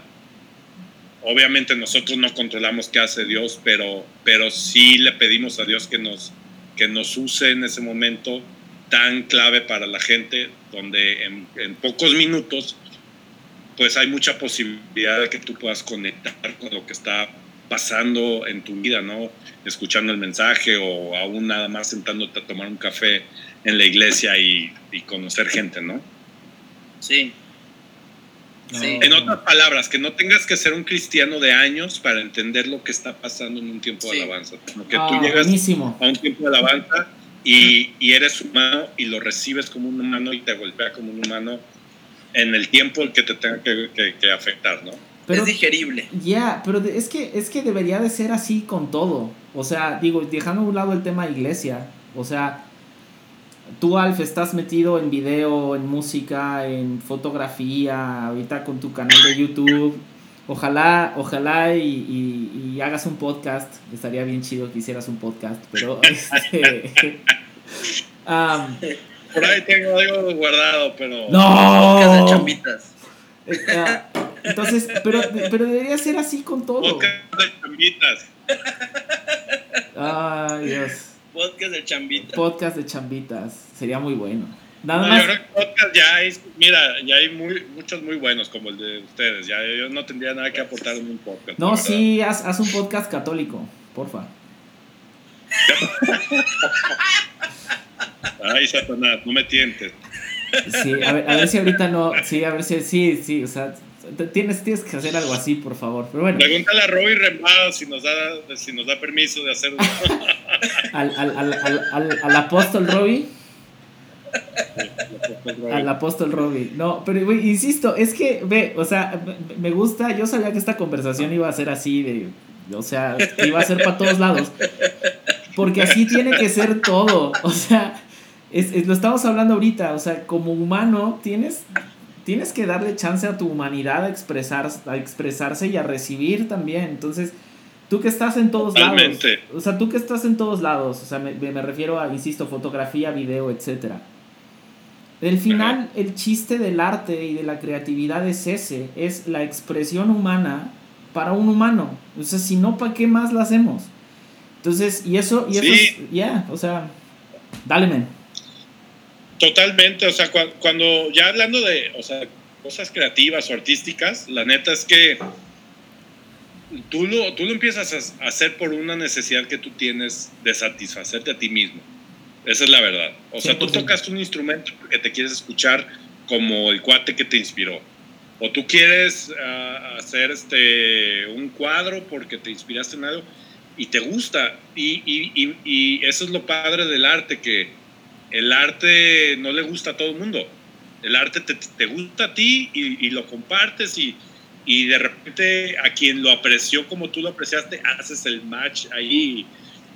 obviamente nosotros no controlamos qué hace Dios, pero, pero sí le pedimos a Dios que nos, que nos use en ese momento tan clave para la gente, donde en, pocos minutos, pues hay mucha posibilidad de que tú puedas conectar con lo que está pasando en tu vida, ¿no? Escuchando el mensaje o aún nada más sentándote a tomar un café en la iglesia y, conocer gente, ¿no? Sí. Sí. En otras palabras, que no tengas que ser un cristiano de años para entender lo que está pasando en un tiempo de alabanza, que tú ah, llegas a un tiempo de alabanza y, eres humano y lo recibes como un humano y te golpea como un humano en el tiempo que te tenga que, afectar, ¿no? Pero, es digerible. Ya, pero es que, es que debería de ser así con todo. O sea, digo, dejando a un lado el tema iglesia, o sea, tú, Alf, estás metido en video, en música, en fotografía, ahorita con tu canal de YouTube. Ojalá, ojalá y, hagas un podcast. Estaría bien chido que hicieras un podcast, pero este, Por ahí tengo algo guardado, pero. ¡No! de chambitas. Eh, entonces, pero, pero debería ser así con todo. Podcast de chambitas. Ay, Dios. Podcast de chambitas. Podcast de chambitas. Sería muy bueno. Nada más. Yo creo que podcast ya hay, mira, ya hay muy, muchos muy buenos como el de ustedes. Ya yo no tendría nada que aportar en un podcast. No, sí, haz, haz, un podcast católico, porfa. Ay, Satanás, no me tientes. Sí, a ver, a ver si ahorita no. Sí, a ver si. Sí, sí, o sea, tienes, tienes que hacer algo así, por favor. Pero bueno. Pregúntale a Robbie Remado si nos da, si nos da permiso de hacerlo. al, al, al, al, apóstol Robbie. Al apóstol Robbie. No, pero insisto, es que, ve, o sea, me gusta, yo sabía que esta conversación iba a ser así de, o sea, iba a ser para todos lados. Porque así tiene que ser todo. O sea, es, lo estamos hablando ahorita, o sea, como humano tienes, tienes que darle chance a tu humanidad a, a expresarse y a recibir también. Entonces, tú que estás en todos lados. O sea, tú que estás en todos lados, o sea, me, me refiero a, insisto, fotografía, video, etcétera el final, el chiste del arte y de la creatividad es ese, es la expresión humana para un humano. Entonces, si no, ¿para qué más la hacemos? Entonces, y eso, y eso es, ya, o sea, dale, men. Totalmente, o sea, cuando, ya hablando de, o sea, cosas creativas o artísticas, la neta es que tú lo, tú lo empiezas a hacer por una necesidad que tú tienes de satisfacerte a ti mismo. Esa es la verdad. O sea, tú tocas un instrumento porque te quieres escuchar como el cuate que te inspiró. O tú quieres ah, hacer este, un cuadro porque te inspiraste en algo y te gusta. Y, y, y, eso es lo padre del arte, que el arte no le gusta a todo el mundo. El arte te, te gusta a ti y, lo compartes y, y de repente a quien lo apreció como tú lo apreciaste, haces el match ahí.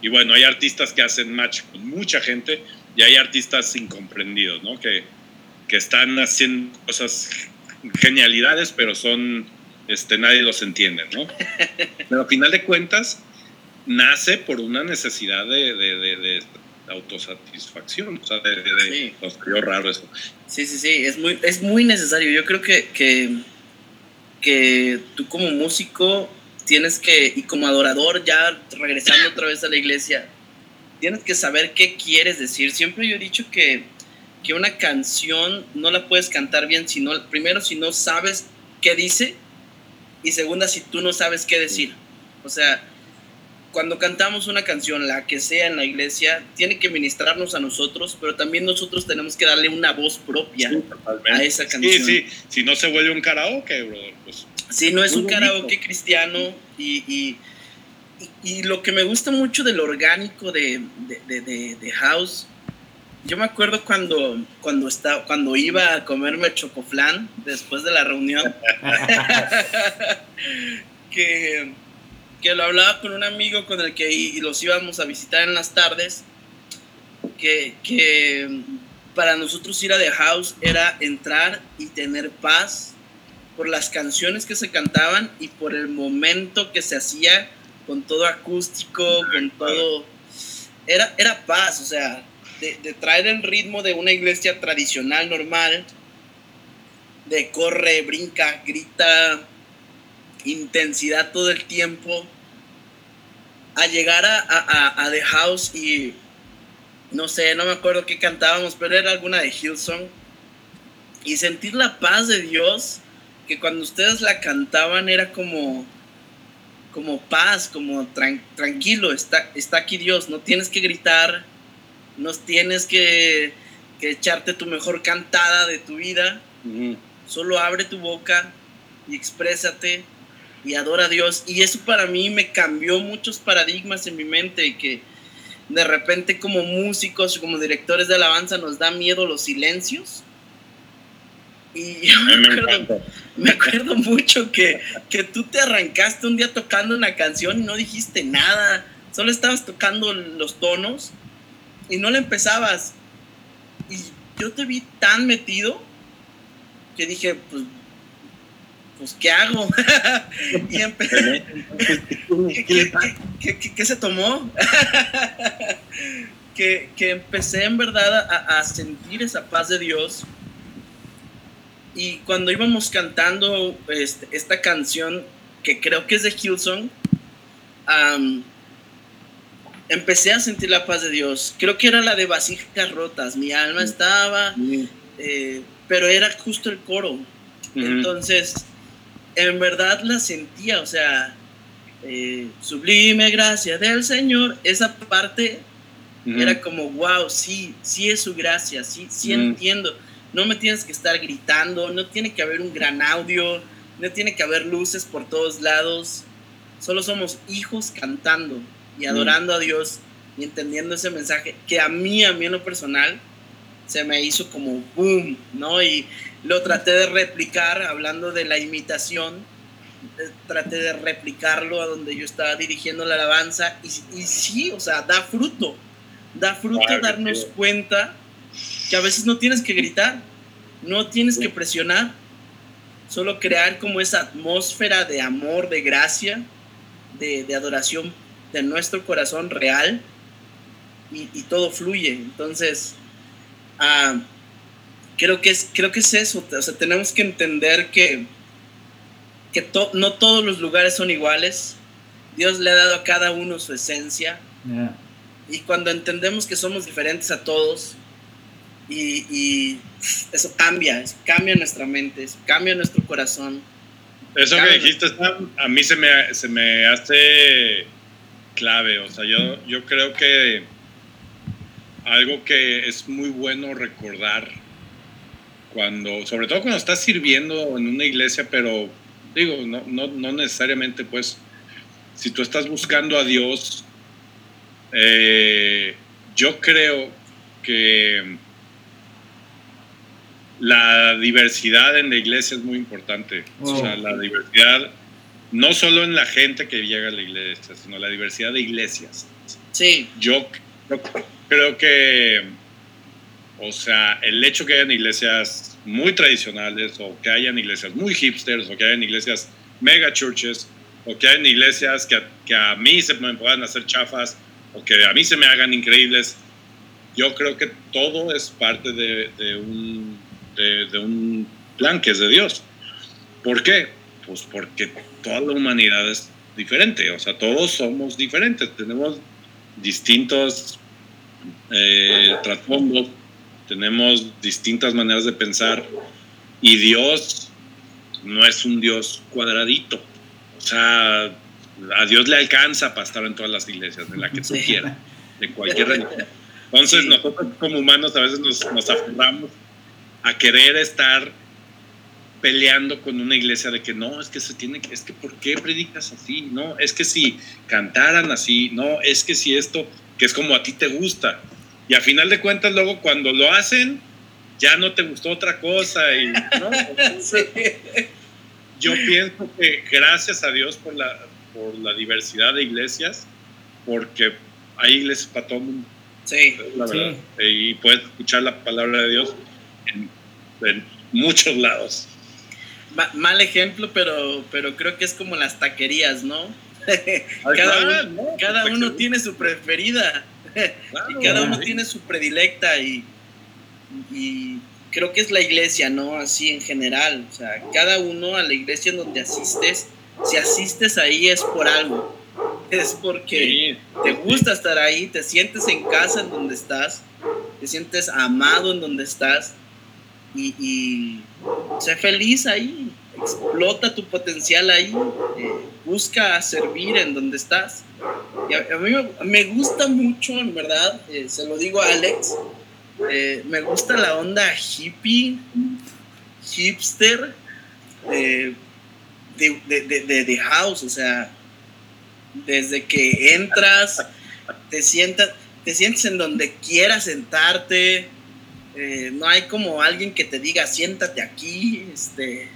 Y bueno, hay artistas que hacen match con mucha gente y hay artistas incomprendidos, ¿no? Que, que están haciendo cosas, genialidades, pero son, este, nadie los entiende, ¿no? Pero al final de cuentas, nace por una necesidad de, de, de, autosatisfacción, o sea, de, de, raro eso. Sí, sí, sí, es muy, es muy necesario. Yo creo que, que, que tú como músico tienes que, y como adorador, ya regresando otra vez a la iglesia, tienes que saber qué quieres decir. Siempre yo he dicho que, que una canción no la puedes cantar bien, sino, primero, si no sabes qué dice, y segunda, si tú no sabes qué decir. O sea, cuando cantamos una canción, la que sea en la iglesia, tiene que ministrarnos a nosotros, pero también nosotros tenemos que darle una voz propia a esa canción. Sí, sí, si no se vuelve un karaoke, brother, pues. Si no es un karaoke cristiano y, y, y, lo que me gusta mucho del orgánico de, de, de, de House, yo me acuerdo cuando, cuando, estaba, cuando iba a comerme chocoflán después de la reunión, que que lo hablaba con un amigo con el que los íbamos a visitar en las tardes, que, que para nosotros ir a The House era entrar y tener paz por las canciones que se cantaban y por el momento que se hacía con todo acústico, con todo... Era, era paz, o sea, de, de, traer el ritmo de una iglesia tradicional, normal, de corre, brinca, grita, intensidad todo el tiempo, a llegar a, a, The House y no sé, no me acuerdo qué cantábamos, pero era alguna de Hillsong. Y sentir la paz de Dios, que cuando ustedes la cantaban era como, como paz, como tranquilo, está, está aquí Dios, no tienes que gritar, no tienes que, que echarte tu mejor cantada de tu vida, solo abre tu boca y exprésate y adora a Dios. Y eso para mí me cambió muchos paradigmas en mi mente, que de repente como músicos, como directores de alabanza nos da miedo los silencios. Y yo me acuerdo, mucho que, que tú te arrancaste un día tocando una canción y no dijiste nada, solo estabas tocando los tonos y no le empezabas. Y yo te vi tan metido que dije, pues pues, ¿qué hago? y empecé, ¿Qué, se tomó? que, empecé en verdad a, sentir esa paz de Dios. Y cuando íbamos cantando este, esta canción, que creo que es de Hillsong, empecé a sentir la paz de Dios. Creo que era la de vasijas rotas. Mi alma estaba, eh, pero era justo el coro. Entonces, en verdad la sentía, o sea, eh, sublime gracia del Señor, esa parte era como, wow, sí, sí es su gracia, sí, sí entiendo. No me tienes que estar gritando, no tiene que haber un gran audio, no tiene que haber luces por todos lados. Solo somos hijos cantando y adorando a Dios y entendiendo ese mensaje que a mí, a mí en lo personal, se me hizo como boom, ¿no? Y lo traté de replicar, hablando de la imitación, eh, traté de replicarlo a donde yo estaba dirigiendo la alabanza y, y sí, o sea, da fruto, da fruto darnos cuenta que a veces no tienes que gritar, no tienes que presionar, solo crear como esa atmósfera de amor, de gracia, de, de adoración de nuestro corazón real y, y todo fluye. Entonces, Ah, creo, que es, creo que es eso, o sea, tenemos que entender que, que no todos los lugares son iguales, Dios le ha dado a cada uno su esencia, y cuando entendemos que somos diferentes a todos, y, eso cambia, cambia nuestra mente, cambia nuestro corazón. Eso que dijiste, a mí se me, se me hace clave, o sea, yo, yo creo que algo que es muy bueno recordar cuando, sobre todo cuando estás sirviendo en una iglesia, pero digo, no, no, no necesariamente pues, si tú estás buscando a Dios, eh, yo creo que la diversidad en la iglesia es muy importante. O sea, la diversidad, no solo en la gente que llega a la iglesia, sino la diversidad de iglesias. Sí. Yo creo que, o sea, el hecho que hayan iglesias muy tradicionales o que hayan iglesias muy hipsters o que hayan iglesias mega churches o que hayan iglesias que, que a mí se me puedan hacer chafas o que a mí se me hagan increíbles, yo creo que todo es parte de, de un, de, de, un plan que es de Dios. ¿Por qué? Pues porque toda la humanidad es diferente, o sea, todos somos diferentes, tenemos distintos eh, trasfondos, tenemos distintas maneras de pensar y Dios no es un Dios cuadradito, o sea, a Dios le alcanza para estar en todas las iglesias, en la que tú quieras, de cualquier religión. Entonces sí. nosotros como humanos a veces nos, nos aferramos a querer estar peleando con una iglesia de que no, es que se tiene que, es que ¿por qué predicas así? No, es que si cantaran así, no, es que si esto, que es como a ti te gusta. Y a final de cuentas luego cuando lo hacen, ya no te gustó otra cosa. Y, ¿no? Sí. Yo pienso que gracias a Dios por la, por la diversidad de iglesias, porque hay iglesias para todo el mundo. Sí. La verdad. Sí. Y puedes escuchar la palabra de Dios en, en muchos lados. Mal ejemplo, pero, pero creo que es como las taquerías, ¿no? cada uno, no, cada uno tiene su preferida claro, y cada uno sí. tiene su predilecta y, y creo que es la iglesia, ¿no? Así en general, o sea, cada uno a la iglesia en donde asistes, si asistes ahí es por algo, es porque sí. te gusta estar ahí, te sientes en casa en donde estás, te sientes amado en donde estás y, y sé feliz ahí, explota tu potencial ahí, eh, busca servir en donde estás. Y a, mí me, gusta mucho, en verdad, eh, se lo digo a Alex, eh, me gusta la onda hippie, hipster de, de, de, de, house, o sea, desde que entras, te sientas, te sientes en donde quieras sentarte, no hay como alguien que te diga siéntate aquí, este,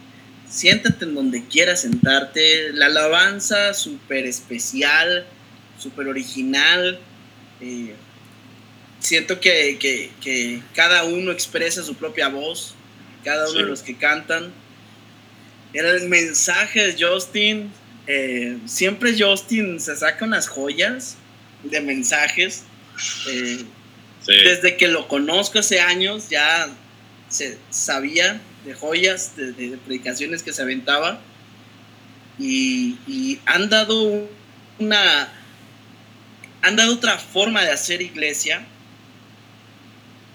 siéntate en donde quieras sentarte. La alabanza súper especial, súper original. Eh, siento que, que, que, cada uno expresa su propia voz, cada uno sí. de los que cantan. Era el mensaje de Justin. Eh, siempre Justin se saca unas joyas de mensajes. Eh, Sí. Desde que lo conozco hace años ya se sabía de joyas, de, predicaciones que se aventaba y, y, han dado una, han dado otra forma de hacer iglesia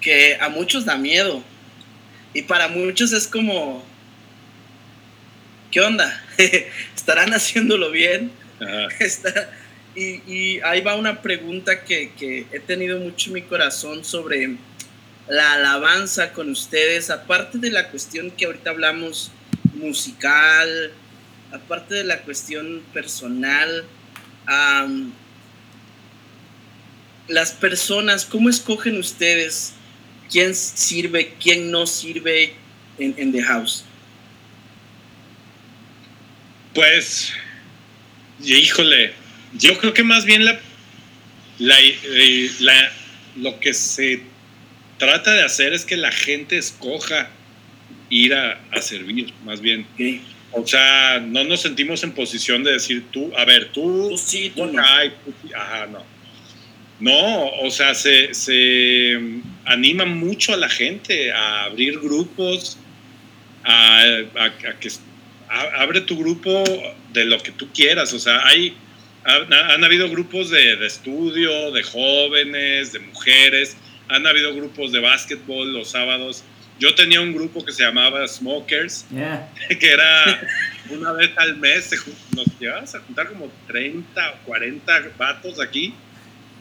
que a muchos da miedo y para muchos es como, ¿qué onda? ¿Estarán haciéndolo bien? Está, y, y, ahí va una pregunta que, que, he tenido mucho en mi corazón sobre la alabanza con ustedes, aparte de la cuestión que ahorita hablamos musical, aparte de la cuestión personal, las personas, ¿cómo escogen ustedes quién sirve, quién no sirve en, en The House? Pues, híjole, yo creo que más bien la, la, lo que se trata de hacer es que la gente escoja ir a, a servir, más bien. Okay. O sea, no nos sentimos en posición de decir tú, a ver, tú, tú sí, tú no. Ay, tú, ajá, no. No, o sea, se, se anima mucho a la gente a abrir grupos, a, a, a que a, abre tu grupo de lo que tú quieras. O sea, hay han, han habido grupos de, de, estudio, de jóvenes, de mujeres, han habido grupos de básquetbol los sábados. Yo tenía un grupo que se llamaba Smokers, yeah. que era una vez al mes, nos llevabas a juntar como 30 o 40 vatos aquí,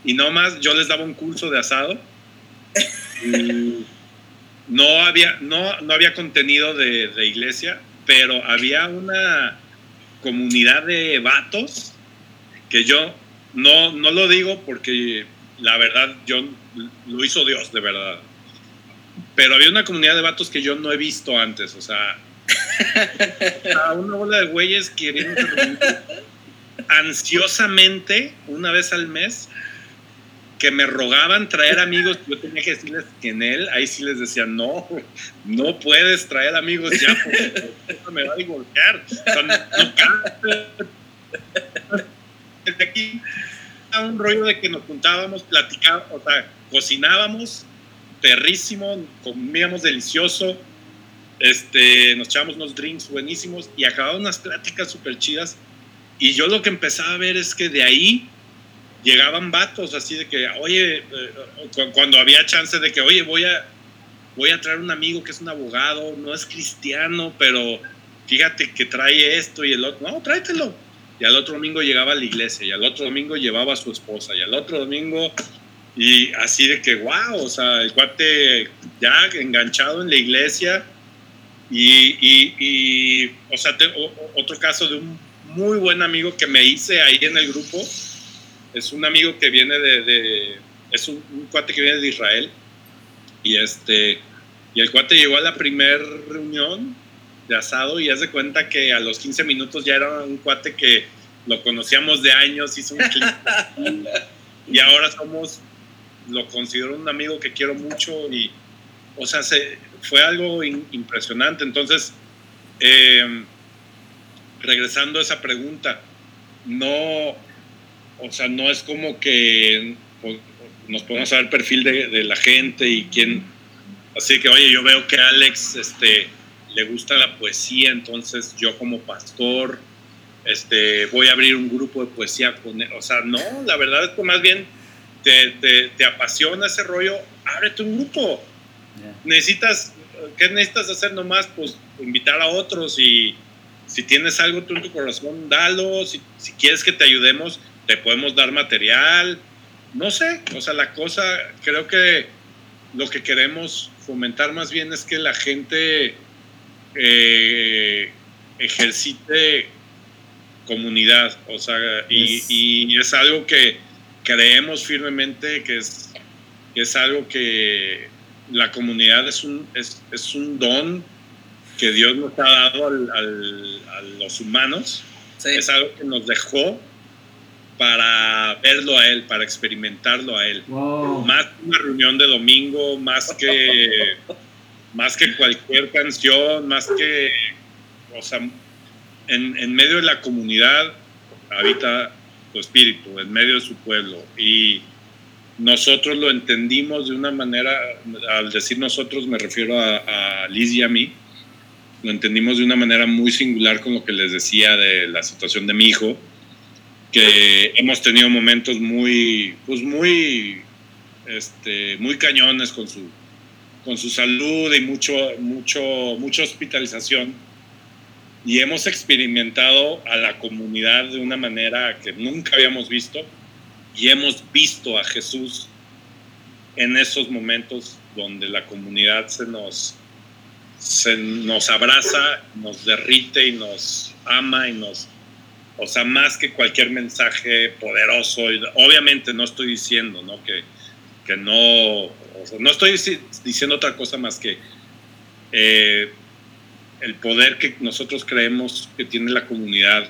y no más, yo les daba un curso de asado. Y no había, no, no había contenido de, de iglesia, pero había una comunidad de vatos que yo no, no lo digo porque la verdad yo lo hizo Dios de verdad. pero había una comunidad de vatos que yo no he visto antes, o sea, una bola de güeyes queriendo ansiosamente una vez al mes que me rogaban traer amigos, yo tenía que decirles que en él, ahí sí les decía, no, no puedes traer amigos ya, porque me va a divorciar. Desde un rollo de que nos juntábamos, platicábamos, o sea, cocinábamos, perrísimo, comíamos delicioso, este, nos echábamos unos drinks buenísimos y acababan unas pláticas súper chidas. Y yo lo que empezaba a ver es que de ahí llegaban vatos así de que, oye, eh, cuando había chance de que, oye, voy a, voy a traer un amigo que es un abogado, no es cristiano, pero fíjate que trae esto y el otro, no, tráetelo. Y al otro domingo llegaba a la iglesia, y al otro domingo llevaba a su esposa, y al otro domingo, y así de que, wow, o sea, el cuate ya enganchado en la iglesia. Y, y, o sea, otro caso de un muy buen amigo que me hice ahí en el grupo, es un amigo que viene de, es un, cuate que viene de Israel y este y el cuate llegó a la primera reunión de asado y hace cuenta que a los 15 minutos ya era un cuate que lo conocíamos de años, hizo un y ahora somos, lo considero un amigo que quiero mucho y, o sea, se, fue algo impresionante. Entonces, eh, regresando a esa pregunta, no, o sea, no es como que nos podemos saber el perfil de, la gente y quién. Así que, oye, yo veo que Alex este, le gusta la poesía, entonces yo como pastor este, voy a abrir un grupo de poesía con él. O sea, no, la verdad es que más bien te, te, apasiona ese rollo, ábrete un grupo. Necesitas, ¿qué necesitas hacer nomás? Pues invitar a otros y si tienes algo tú en tu corazón, dalo. Si, si quieres que te ayudemos, te podemos dar material, no sé, o sea, la cosa, creo que lo que queremos fomentar más bien es que la gente eh, ejercite comunidad, o sea, y, es algo que creemos firmemente que es, es algo que la comunidad es un, es, un don que Dios nos ha dado a los humanos, es algo que nos dejó para verlo a él, para experimentarlo a él. Más que una reunión de domingo, más que, más que cualquier canción, más que, o sea, en, en medio de la comunidad habita su espíritu, en medio de su pueblo. Y nosotros lo entendimos de una manera, al decir nosotros me refiero a, a Liz y a mí, lo entendimos de una manera muy singular con lo que les decía de la situación de mi hijo que hemos tenido momentos muy, pues muy, este, muy cañones con su, con su salud y mucho, mucho, mucha hospitalización. Y hemos experimentado a la comunidad de una manera que nunca habíamos visto y hemos visto a Jesús en esos momentos donde la comunidad se nos, se nos abraza, nos derrite y nos ama y nos o sea, más que cualquier mensaje poderoso. Obviamente no estoy diciendo, ¿no? Que, que no, no estoy diciendo otra cosa más que eh, el poder que nosotros creemos que tiene la comunidad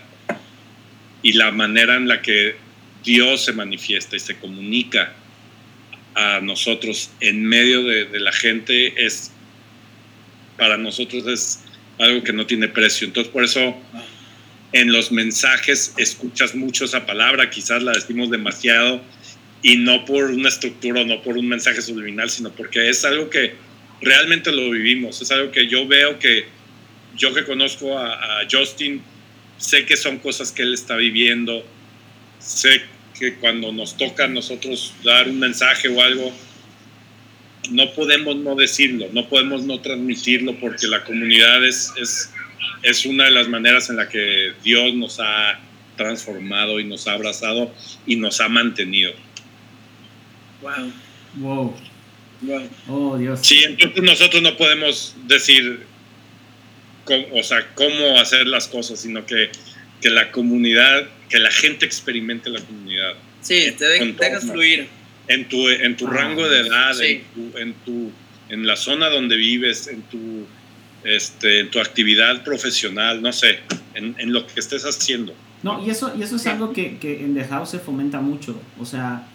y la manera en la que Dios se manifiesta y se comunica a nosotros en medio de, de la gente es, para nosotros es algo que no tiene precio. Entonces, por eso en los mensajes escuchas mucho esa palabra, quizás la decimos demasiado y no por una estructura o no por un mensaje subliminal, sino porque es algo que realmente lo vivimos, es algo que yo veo que yo que conozco a, Justin, sé que son cosas que él está viviendo, sé que cuando nos toca a nosotros dar un mensaje o algo, no podemos no decirlo, no podemos no transmitirlo porque la comunidad es, es es una de las maneras en la que Dios nos ha transformado y nos ha abrazado y nos ha mantenido. Wow. Wow. Oh, Dios. Sí, entonces nosotros no podemos decir, cómo, o sea, cómo hacer las cosas, sino que, que la comunidad, que la gente experimente la comunidad. Sí, te dejas fluir. En tu, en tu ah, rango de edad, en, tu, en, tu, en la zona donde vives, en tu, este, en tu actividad profesional, no sé, en, en lo que estés haciendo. No, y eso, y eso es algo que, que en The House se fomenta mucho. O sea,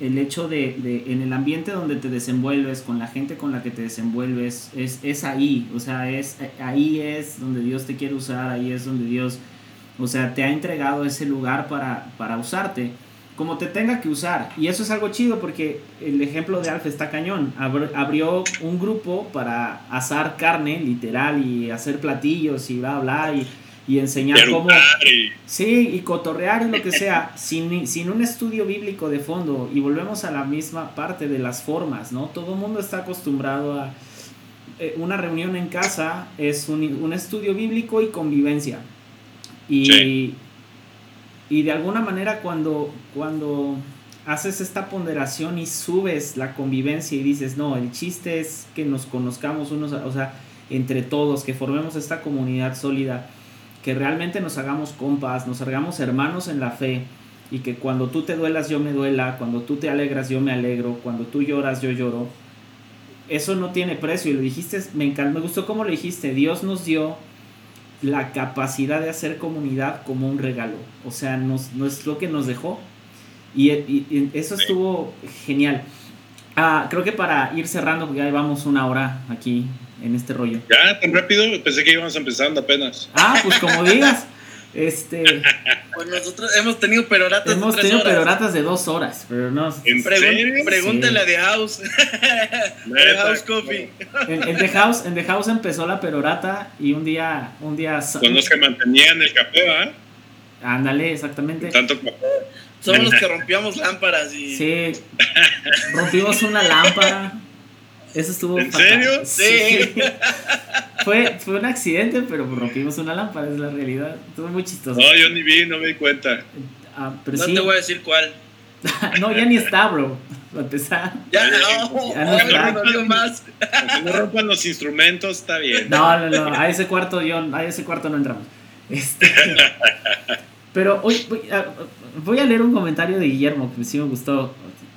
el hecho de, en el ambiente donde te desenvuelves, con la gente con la que te desenvuelves, es, es ahí. O sea, es, ahí es donde Dios te quiere usar, ahí es donde Dios, o sea, te ha entregado ese lugar para, para usarte como te tenga que usar. Y eso es algo chido porque el ejemplo de Alfa está cañón. abrió un grupo para asar carne, literal, y hacer platillos y bla, bla, y, y enseñar cómo... Sí, y cotorrear y lo que sea, sin, sin un estudio bíblico de fondo. Y volvemos a la misma parte de las formas, ¿no? Todo el mundo está acostumbrado a... Eh, una reunión en casa es un, un estudio bíblico y convivencia. Y, y de alguna manera cuando, cuando haces esta ponderación y subes la convivencia y dices, no, el chiste es que nos conozcamos unos, o sea, entre todos, que formemos esta comunidad sólida, que realmente nos hagamos compas, nos hagamos hermanos en la fe y que cuando tú te duelas yo me duela, cuando tú te alegras yo me alegro, cuando tú lloras yo lloro. Eso no tiene precio y lo dijiste, me encantó, me gustó cómo lo dijiste, Dios nos dio la capacidad de hacer comunidad como un regalo. O sea, nos, no es lo que nos dejó. Y, eso estuvo genial. Ah, creo que para ir cerrando, porque ya llevamos una hora aquí en este rollo. Ya, tan rápido, pensé que íbamos empezando apenas. Ah, pues como digas. Este. Pues nosotros hemos tenido peroratas hemos de tenido peroratas de dos horas, pero no. ¿En Pregúntale a The House. The House Coffee. En, The House, en The House empezó la perorata y un día, un día. Con los que mantenían el café, ¿ah? Ándale, exactamente. Tanto café. Somos los que rompíamos lámparas y. Sí. Rompimos una lámpara. Eso estuvo ¿En serio? Sí. fue, fue un accidente, pero rompimos una lámpara, es la realidad. Estuvo muy chistoso. No, yo ni vi, no me di cuenta. Ah, pero no sí. te voy a decir cuál. no, ya ni está, bro. Para empezar. Ya no, ya no está. No, no, más. no rompan los instrumentos, está bien. No, no, no. A ese cuarto yo, a ese cuarto no entramos. Este, pero hoy voy, a, voy, a, leer un comentario de Guillermo que sí me gustó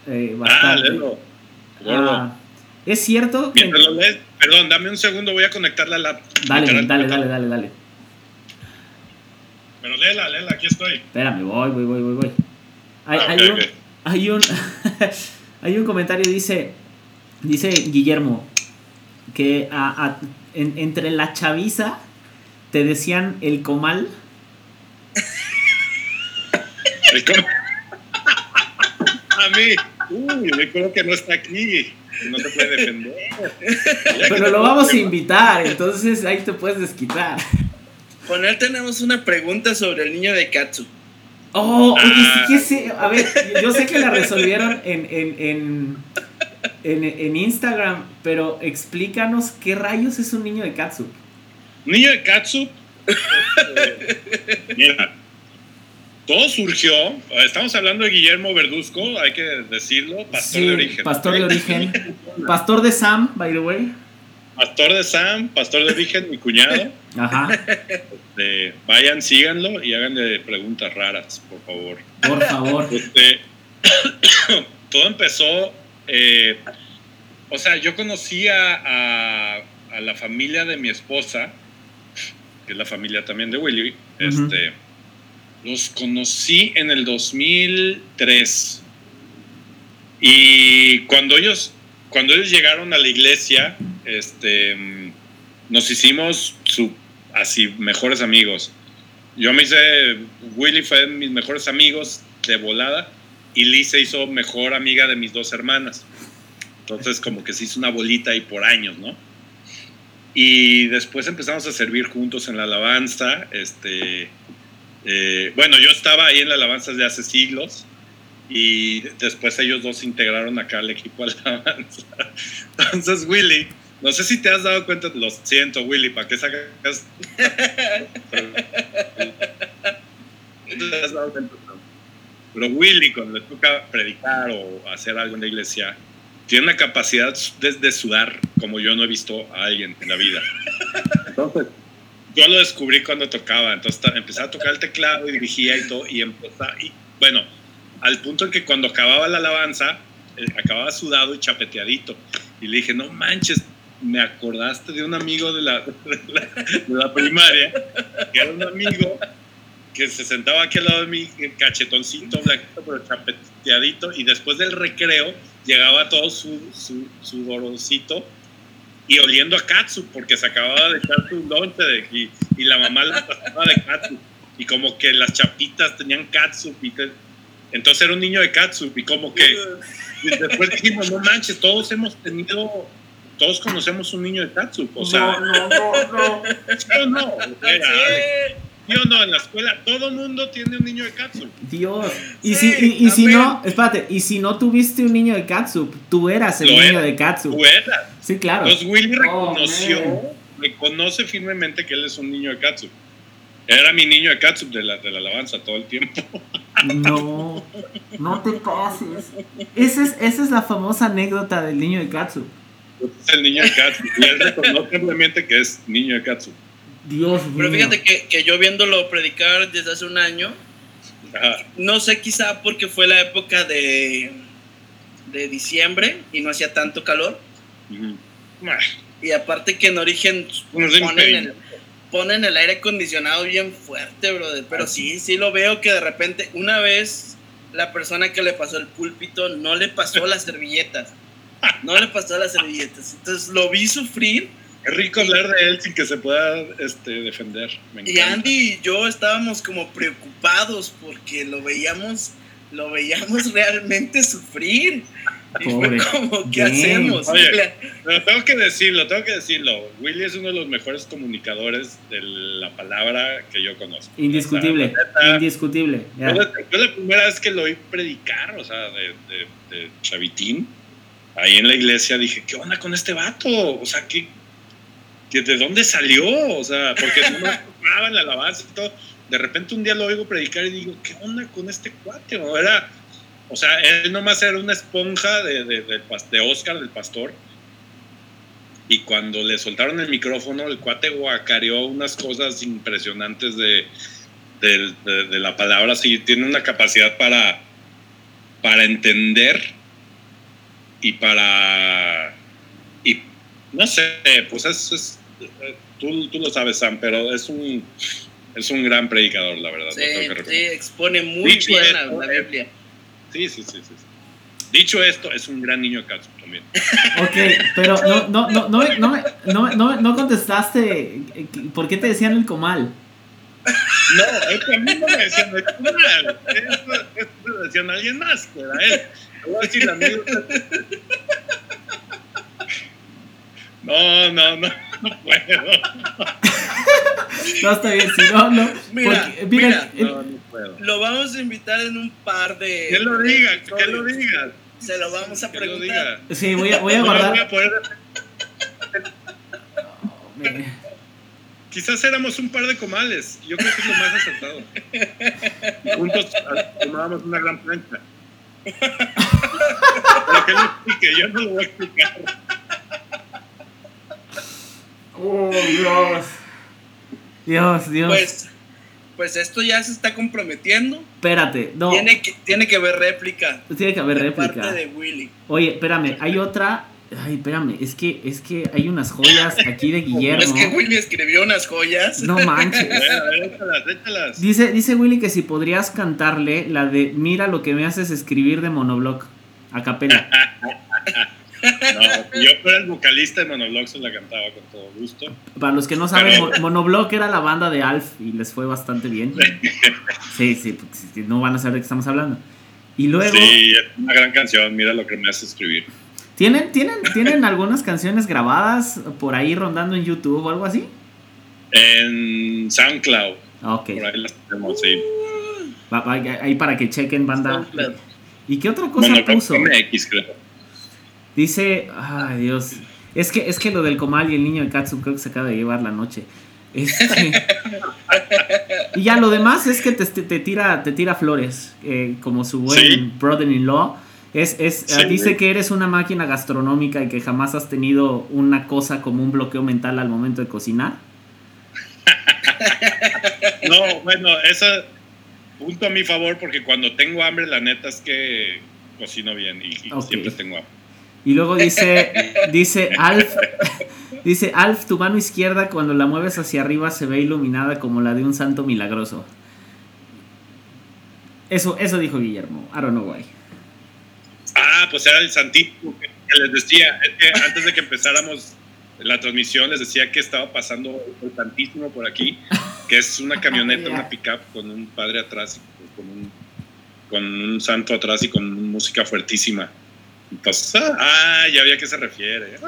eh, bastante. Ah, léelo. Ah, es cierto que... Mientras lo lees, perdón, dame un segundo, voy a conectarla a la... Dale, dale, dale, dale, dale. Pero léela, léela, aquí estoy. Espérame, voy, voy, voy, voy, voy. Hay, ah, okay, hay, un, okay. hay un, hay un comentario, dice, dice Guillermo, que a, a, en, entre la chaviza te decían el comal. ¿El comal? a mí, uy, me acuerdo que no está aquí no te puede defender. Pero lo vamos a invitar, entonces ahí te puedes desquitar. Con él tenemos una pregunta sobre el niño de Katsu. Oh, oye, sí que sé. A ver, yo sé que la resolvieron en, en, en, en, en Instagram, pero explícanos qué rayos es un niño de Katsu. Niño de Katsu. Mira, todo surgió, estamos hablando de Guillermo Verduzco, hay que decirlo, pastor sí, de origen. Pastor de origen. pastor de Sam, by the way. Pastor de Sam, pastor de origen, mi cuñado. Ajá. Este, vayan, síganlo y háganle preguntas raras, por favor. Por favor. Este, todo empezó, eh, o sea, yo conocía a, a, la familia de mi esposa, que es la familia también de Willy, uh -huh. este los conocí en el 2003. Y cuando ellos, cuando ellos llegaron a la iglesia, este, nos hicimos así mejores amigos. Yo me hice, Willy fue de mis mejores amigos de volada y Liz se hizo mejor amiga de mis dos hermanas. Entonces como que se hizo una bolita ahí por años, ¿no? Y después empezamos a servir juntos en la alabanza, este, eh, bueno, yo estaba ahí en la alabanza de hace siglos y después ellos dos se integraron acá al equipo alabanza. Entonces, Willy, no sé si te has dado cuenta, lo siento, Willy, ¿para qué sacas? Pero Willy, cuando le toca predicar o hacer algo en la iglesia, tiene una capacidad de, de sudar como yo no he visto a alguien en la vida. Entonces, yo lo descubrí cuando tocaba, entonces empecé a tocar el teclado y dirigía y todo, y empezaba, y bueno, al punto en que cuando acababa la alabanza, eh, acababa sudado y chapeteadito, Y le dije, no manches, me acordaste de un amigo de la, de la, primaria, que era un amigo que se sentaba aquí al lado de mí, cachetoncito, blanquito, pero chapeteadito, y después del recreo llegaba todo su, su, su y oliendo a katsu, porque se acababa de echar su lonche de, y, y, la mamá la pasaba de katsu, y como que las chapitas tenían katsu, y te, entonces era un niño de katsu, y como que y después dijimos, no manches, todos hemos tenido todos conocemos un niño de katsu. O sea, no, no, no, no. ¿sí o no? Sea, ¿sí o no? En la escuela todo mundo tiene un niño de katsu. Dios. Y Sí, si, y, y si no, espérate, y si no tuviste un niño de Katsup, tú eras el Lo niño era. de Katsup. Tú eras. Sí, claro. Entonces Willy Oh, reconoció, reconoce firmemente que él es un niño de katsu. Era mi niño de katsu de la, de la alabanza todo el tiempo. No, no te pases. Esa es, esa es la famosa anécdota del niño de Katsup. Es el niño de katsu. Y él reconoce simplemente que es niño de katsu. Dios mío. Pero fíjate que, que yo viéndolo predicar desde hace un año, Ajá. no sé quizá porque fue la época de, de diciembre y no hacía tanto calor. Ah, Y aparte que en origen No ponen el, ponen el aire acondicionado bien fuerte, brother. Pero sí, sí lo veo que de repente, una vez la persona que le pasó el púlpito no le pasó las servilletas. No le pasó las servilletas. Entonces lo vi sufrir Qué rico hablar de él sin que se pueda este, defender. Me y. Andy y yo estábamos como preocupados porque lo veíamos, lo veíamos realmente sufrir. Y fue como, ¿qué hacemos? Oye. Pero tengo que decirlo, tengo que decirlo. Willy es uno de los mejores comunicadores de la palabra que yo conozco. Indiscutible, O sea, la neta, indiscutible. ya. Fue la, fue la primera vez que lo oí predicar, o sea, de, de, de chavitín. Ahí en la iglesia dije, ¿qué onda con este vato? O sea, ¿qué, qué- ¿de dónde salió? O sea, porque no me en la alabanza y todo. De repente un día lo oigo predicar y digo, ¿qué onda con este cuate? O, era, o sea, él nomás era una esponja de, de, de, de Oscar, del pastor. Y cuando le soltaron el micrófono, el cuate guacareó unas cosas impresionantes de, de, de la palabra, sí, tiene una capacidad para, para entender y para, no sé, pues es, es- eh, tú, tú lo sabes, Sam, pero es un, es un gran predicador, la verdad. Sí, tengo que sí, expone muy Dicho bien la, esto, la eh, Biblia. Sí, sí, sí, sí. Dicho esto, es un gran niño de Katsu también. Ok, pero no, no, no, no, no, me- no, contestaste. eh, ¿Por qué te decían el comal? No, es que a mí no me decían de comal. Esto, esto lo decían a alguien más, que era él. Voy a decir la. No, no, no, no puedo. No, está bien, si no, no. Mira, porque, mira, mira. el- No, no puedo. Lo vamos a invitar en un par de. Que lo diga, que lo diga. Se lo vamos a Que lo preguntar. diga. sí, voy a, voy a No me voy a guardar. poder- me- Quizás éramos un par de comales. Yo creo que es lo más acertado. Juntos tomábamos una gran plancha. Pero que lo explique, yo no lo voy a explicar. Oh, Dios. Dios, Dios. Pues, pues esto ya se está comprometiendo. Espérate, no. Tiene, que, tiene que haber réplica. Tiene que haber de réplica. parte de Willy. Oye, espérame, hay otra. Ay, espérame, es que, es que hay unas joyas aquí de Guillermo. Es que Willy escribió unas joyas. No manches. A ver, échalas, échalas. Dice, dice Willy que si podrías cantarle la de Mira lo que me haces escribir de monobloc a capela. No, yo fuera el vocalista de Monolog, se la cantaba con todo gusto. Para los que no saben, Pero- Mo- Monobloc era la banda de Alf y les fue bastante bien. Sí, sí, porque no van a saber de qué estamos hablando. Y luego, Sí, es una gran canción. Mira lo que me hace escribir. ¿tienen, tienen, ¿tienen algunas canciones grabadas por ahí rondando en YouTube o algo así? En SoundCloud, Ah, Ok, por ahí las tenemos, sí. Ahí para que chequen banda. SoundCloud. ¿Y qué otra cosa Monolog puso? MX, creo. Dice, ay Dios, es que, es que lo del comal y el niño de Katsu creo que se acaba de llevar la noche. Este, y ya lo demás es que te, te tira, te tira flores, eh, como su buen Sí. brother-in-law. Es, es, Sí. eh, dice que eres una máquina gastronómica y que jamás has tenido una cosa como un bloqueo mental al momento de cocinar. No, bueno, eso punto a mi favor porque cuando tengo hambre, la neta es que cocino bien y, siempre tengo hambre. Y luego dice, dice Alf, dice Alf, tu mano izquierda cuando la mueves hacia arriba se ve iluminada como la de un santo milagroso. Eso, eso dijo Guillermo. I don't know why. Ah, pues era el santísimo que, les decía. Es que antes de que empezáramos la transmisión les decía que estaba pasando el santísimo por aquí, que es una camioneta, una pickup con un padre atrás, con un, con un santo atrás y con música fuertísima. Entonces, ah, ya vi a qué se refiere.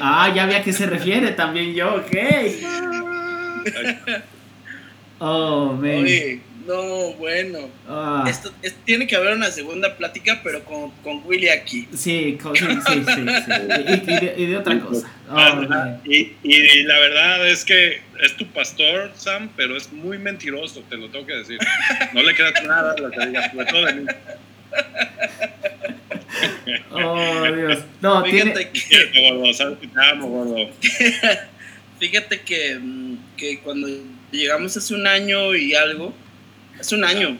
Ah, ya vi a qué se refiere también yo, ok. Oh, man. Oye, no, bueno. Ah, Esto, es- tiene que haber una segunda plática, pero con, con Willy aquí. sí, co- sí, sí, sí, sí. Y, y de, y de otra cosa. Oh, y, y la verdad es que es tu pastor, Sam, pero es muy mentiroso, te lo tengo que decir. No le queda nada a lo que diga, sobre todo de mí. Oh, Dios. No, tiene. Fíjate que, gordo, sabes que te amo, gordo. fíjate que, mm, que cuando llegamos hace un año y algo, hace un año,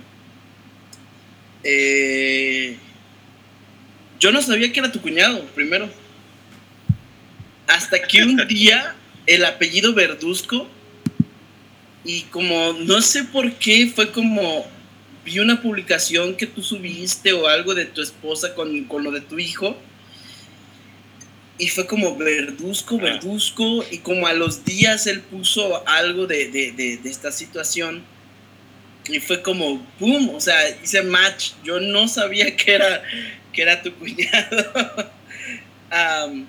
eh, yo no sabía que era tu cuñado, primero. Hasta que un día el apellido Verduzco, y como no sé por qué, fue como vi una publicación que tú subiste o algo de tu esposa con, con lo de tu hijo. Y fue como verduzco, Ah. verduzco. Y como a los días él puso algo de, de, de, de esta situación. Y fue como, ¡pum! O sea, hice match. Yo no sabía que era, que era tu cuñado. Am,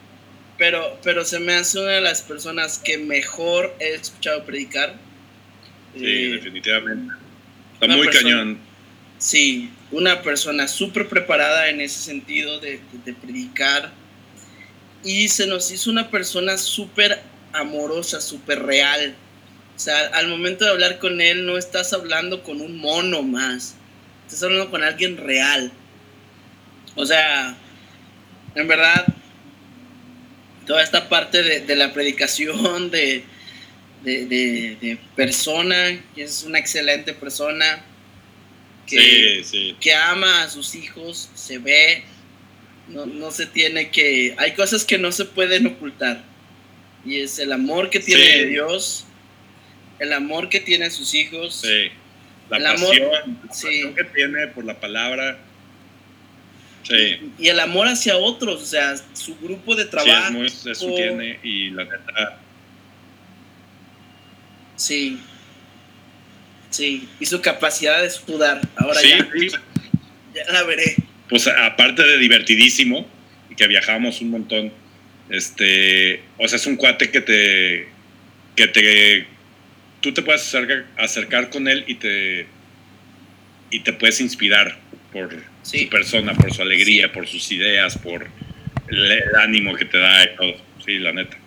pero, pero se me hace una de las personas que mejor he escuchado predicar. Sí, Eh, definitivamente. Está muy persona- cañón. Sí, una persona súper preparada en ese sentido de, de- predicar. Y se nos hizo una persona súper amorosa, súper real. O sea, al momento de hablar con él no estás hablando con un mono más. Estás hablando con alguien real. O sea, en verdad, toda esta parte de, de la predicación, de, de- de persona, que es una excelente persona, que, Sí, sí. que ama a sus hijos, se ve, no, no se tiene que, hay cosas que no se pueden ocultar. Y es el amor que tiene Sí. de Dios, el amor que tiene a sus hijos. Sí. La El amor- pasión, la sí. pasión que tiene por la palabra. Sí, Y el amor hacia otros, o sea, su grupo de sí, es trabajo. muy, eso tiene y la neta, Sí. Sí. Y su capacidad de sudar. Ahora sí, ya, sí, ya la veré. pues aparte de divertidísimo y que viajábamos un montón, este, o sea, es un cuate que te, que te, tú te puedes acercar, acercar con él y te, y te puedes inspirar por Sí. su persona, por su alegría, Sí. por sus ideas, por el, el ánimo que te da y todo. Sí, la neta.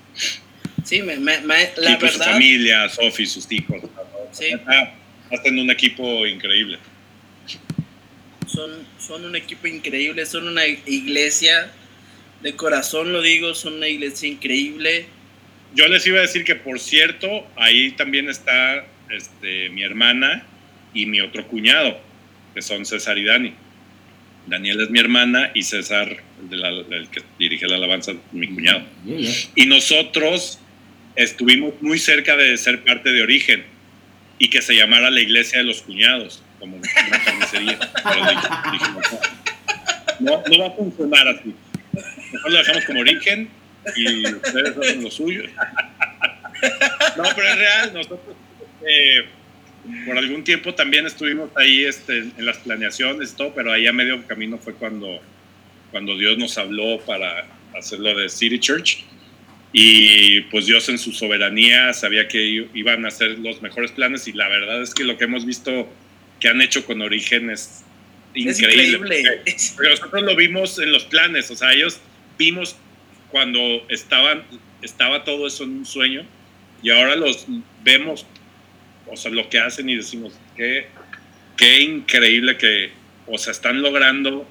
Sí, me, me- me- la y pues su verdad. familia, Sofi, sus hijos. Sí. La neta, Hacen un equipo increíble. son, son un equipo increíble, son una iglesia, de corazón lo digo, son una iglesia increíble. Yo les iba a decir que, por cierto, ahí también está este, mi hermana y mi otro cuñado, que son César y Dani. Daniel es mi hermana y César, el, de la- el que dirige la alabanza, mi cuñado. Y nosotros estuvimos muy cerca de ser parte de Origen y que se llamara la Iglesia de los Cuñados, como una carnicería. Pero dij- dijimos, no, no va a funcionar así. Mejor lo dejamos como Origen y ustedes hacen lo suyo. No, pero es real. Nosotros eh, por algún tiempo también estuvimos ahí este, en las planeaciones y todo, pero ahí a medio camino fue cuando, cuando Dios nos habló para hacerlo de City Church. Y pues Dios en su soberanía sabía que iban a hacer los mejores planes y la verdad es que lo que hemos visto que han hecho con Origen es Es increíble. increíble. porque- Es- pero nosotros lo vimos en los planes, o sea, ellos vimos cuando estaban, estaba todo eso en un sueño y ahora los vemos, o sea, lo que hacen y decimos, qué, qué increíble que, o sea, están logrando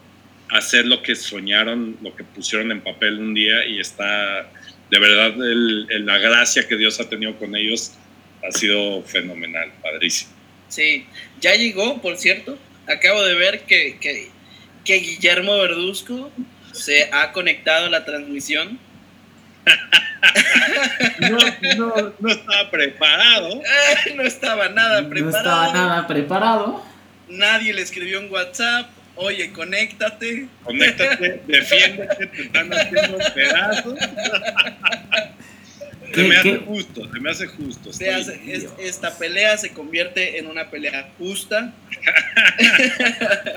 hacer lo que soñaron, lo que pusieron en papel un día y está, de verdad, el- el- la gracia que Dios ha tenido con ellos ha sido fenomenal, padrísimo. Sí, ya llegó, por cierto. Acabo de ver que, que, que Guillermo Verduzco se ha conectado a la transmisión. no, no, no estaba preparado. no estaba nada preparado. No estaba nada preparado. Nadie le escribió en WhatsApp. Oye, conéctate. Conéctate, defiéndete, te están haciendo pedazos. Se me hace justo, se me hace justo. Se hace, esta pelea se convierte en una pelea justa.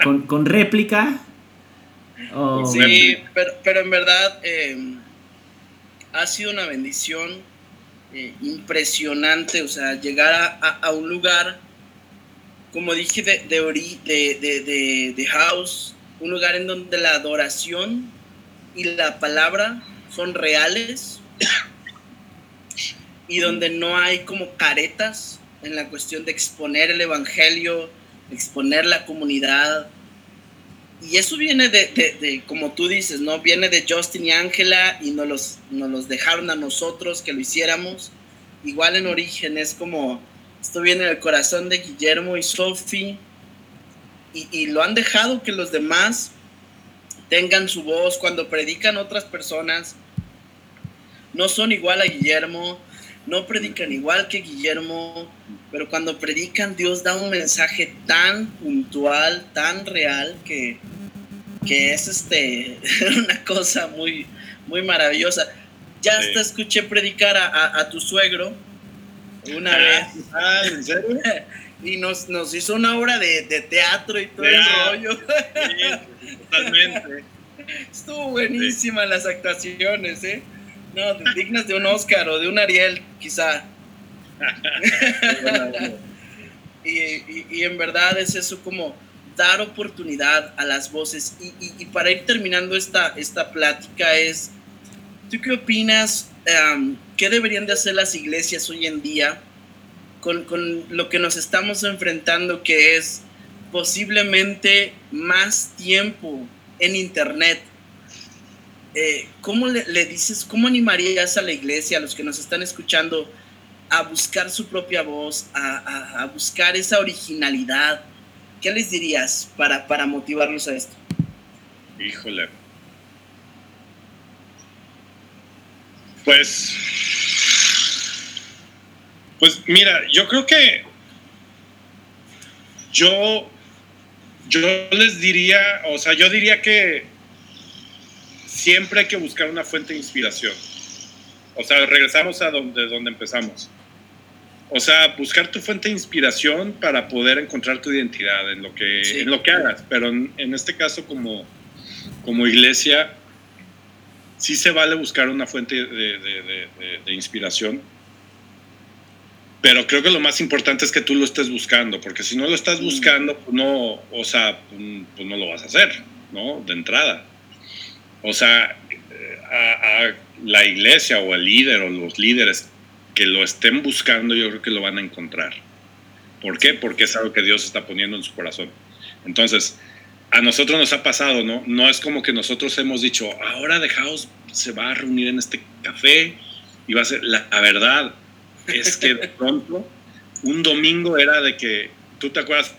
¿Con, con réplica? Sí, pero, pero, en verdad eh, ha sido una bendición eh, impresionante, o sea, llegar a, a, un lugar, como dije, de, de, de, de House, un lugar en donde la adoración y la palabra son reales y donde no hay como caretas en la cuestión de exponer el Evangelio, exponer la comunidad. Y eso viene de, de, como tú dices, ¿no? Viene de Justin y Ángela y nos los, nos los dejaron a nosotros que lo hiciéramos. Igual en origen es como, esto viene del corazón de Guillermo y Sophie y, y lo han dejado que los demás tengan su voz cuando predican otras personas. No son igual a Guillermo, no predican igual que Guillermo, pero cuando predican Dios da un mensaje tan puntual, tan real, que, que es este, una cosa muy, muy maravillosa. Ya hasta escuché predicar a, tu suegro una ah, vez. Ah, ¿en serio? y nos, nos hizo una obra de, teatro y todo el rollo. totalmente. Estuvo buenísima las actuaciones, ¿eh? No, dignas de un Oscar o de un Ariel, quizá. y, en verdad es eso como dar oportunidad a las voces. Y, para ir terminando esta, esta plática es, ¿tú qué opinas? ¿Qué deberían de hacer las iglesias hoy en día con, con lo que nos estamos enfrentando, que es posiblemente más tiempo en Internet? Eh, ¿cómo le, dices, cómo animarías a la iglesia, a los que nos están escuchando, a buscar su propia voz, a, buscar esa originalidad? ¿Qué les dirías para, para motivarlos a esto? Híjole. Pues, pues mira, yo creo que yo, yo les diría, o sea, yo diría que siempre hay que buscar una fuente de inspiración. O sea, regresamos a donde, donde empezamos. O sea, buscar tu fuente de inspiración para poder encontrar tu identidad en lo que, en lo que hagas. Pero en, este caso, como, como iglesia, sí se vale buscar una fuente de, de, de, inspiración. Pero creo que lo más importante es que tú lo estés buscando, porque si no lo estás mm. buscando, pues no, o sea, pues, pues no lo vas a hacer, ¿no? De entrada. O sea, a, la iglesia o al líder o los líderes que lo estén buscando, yo creo que lo van a encontrar. ¿Por qué? Porque es algo que Dios está poniendo en su corazón. Entonces, a nosotros nos ha pasado, ¿no? No es como que nosotros hemos dicho, ahora The House se va a reunir en este café y va a ser, la, la verdad es que de pronto, un domingo era de que, tú te acuerdas,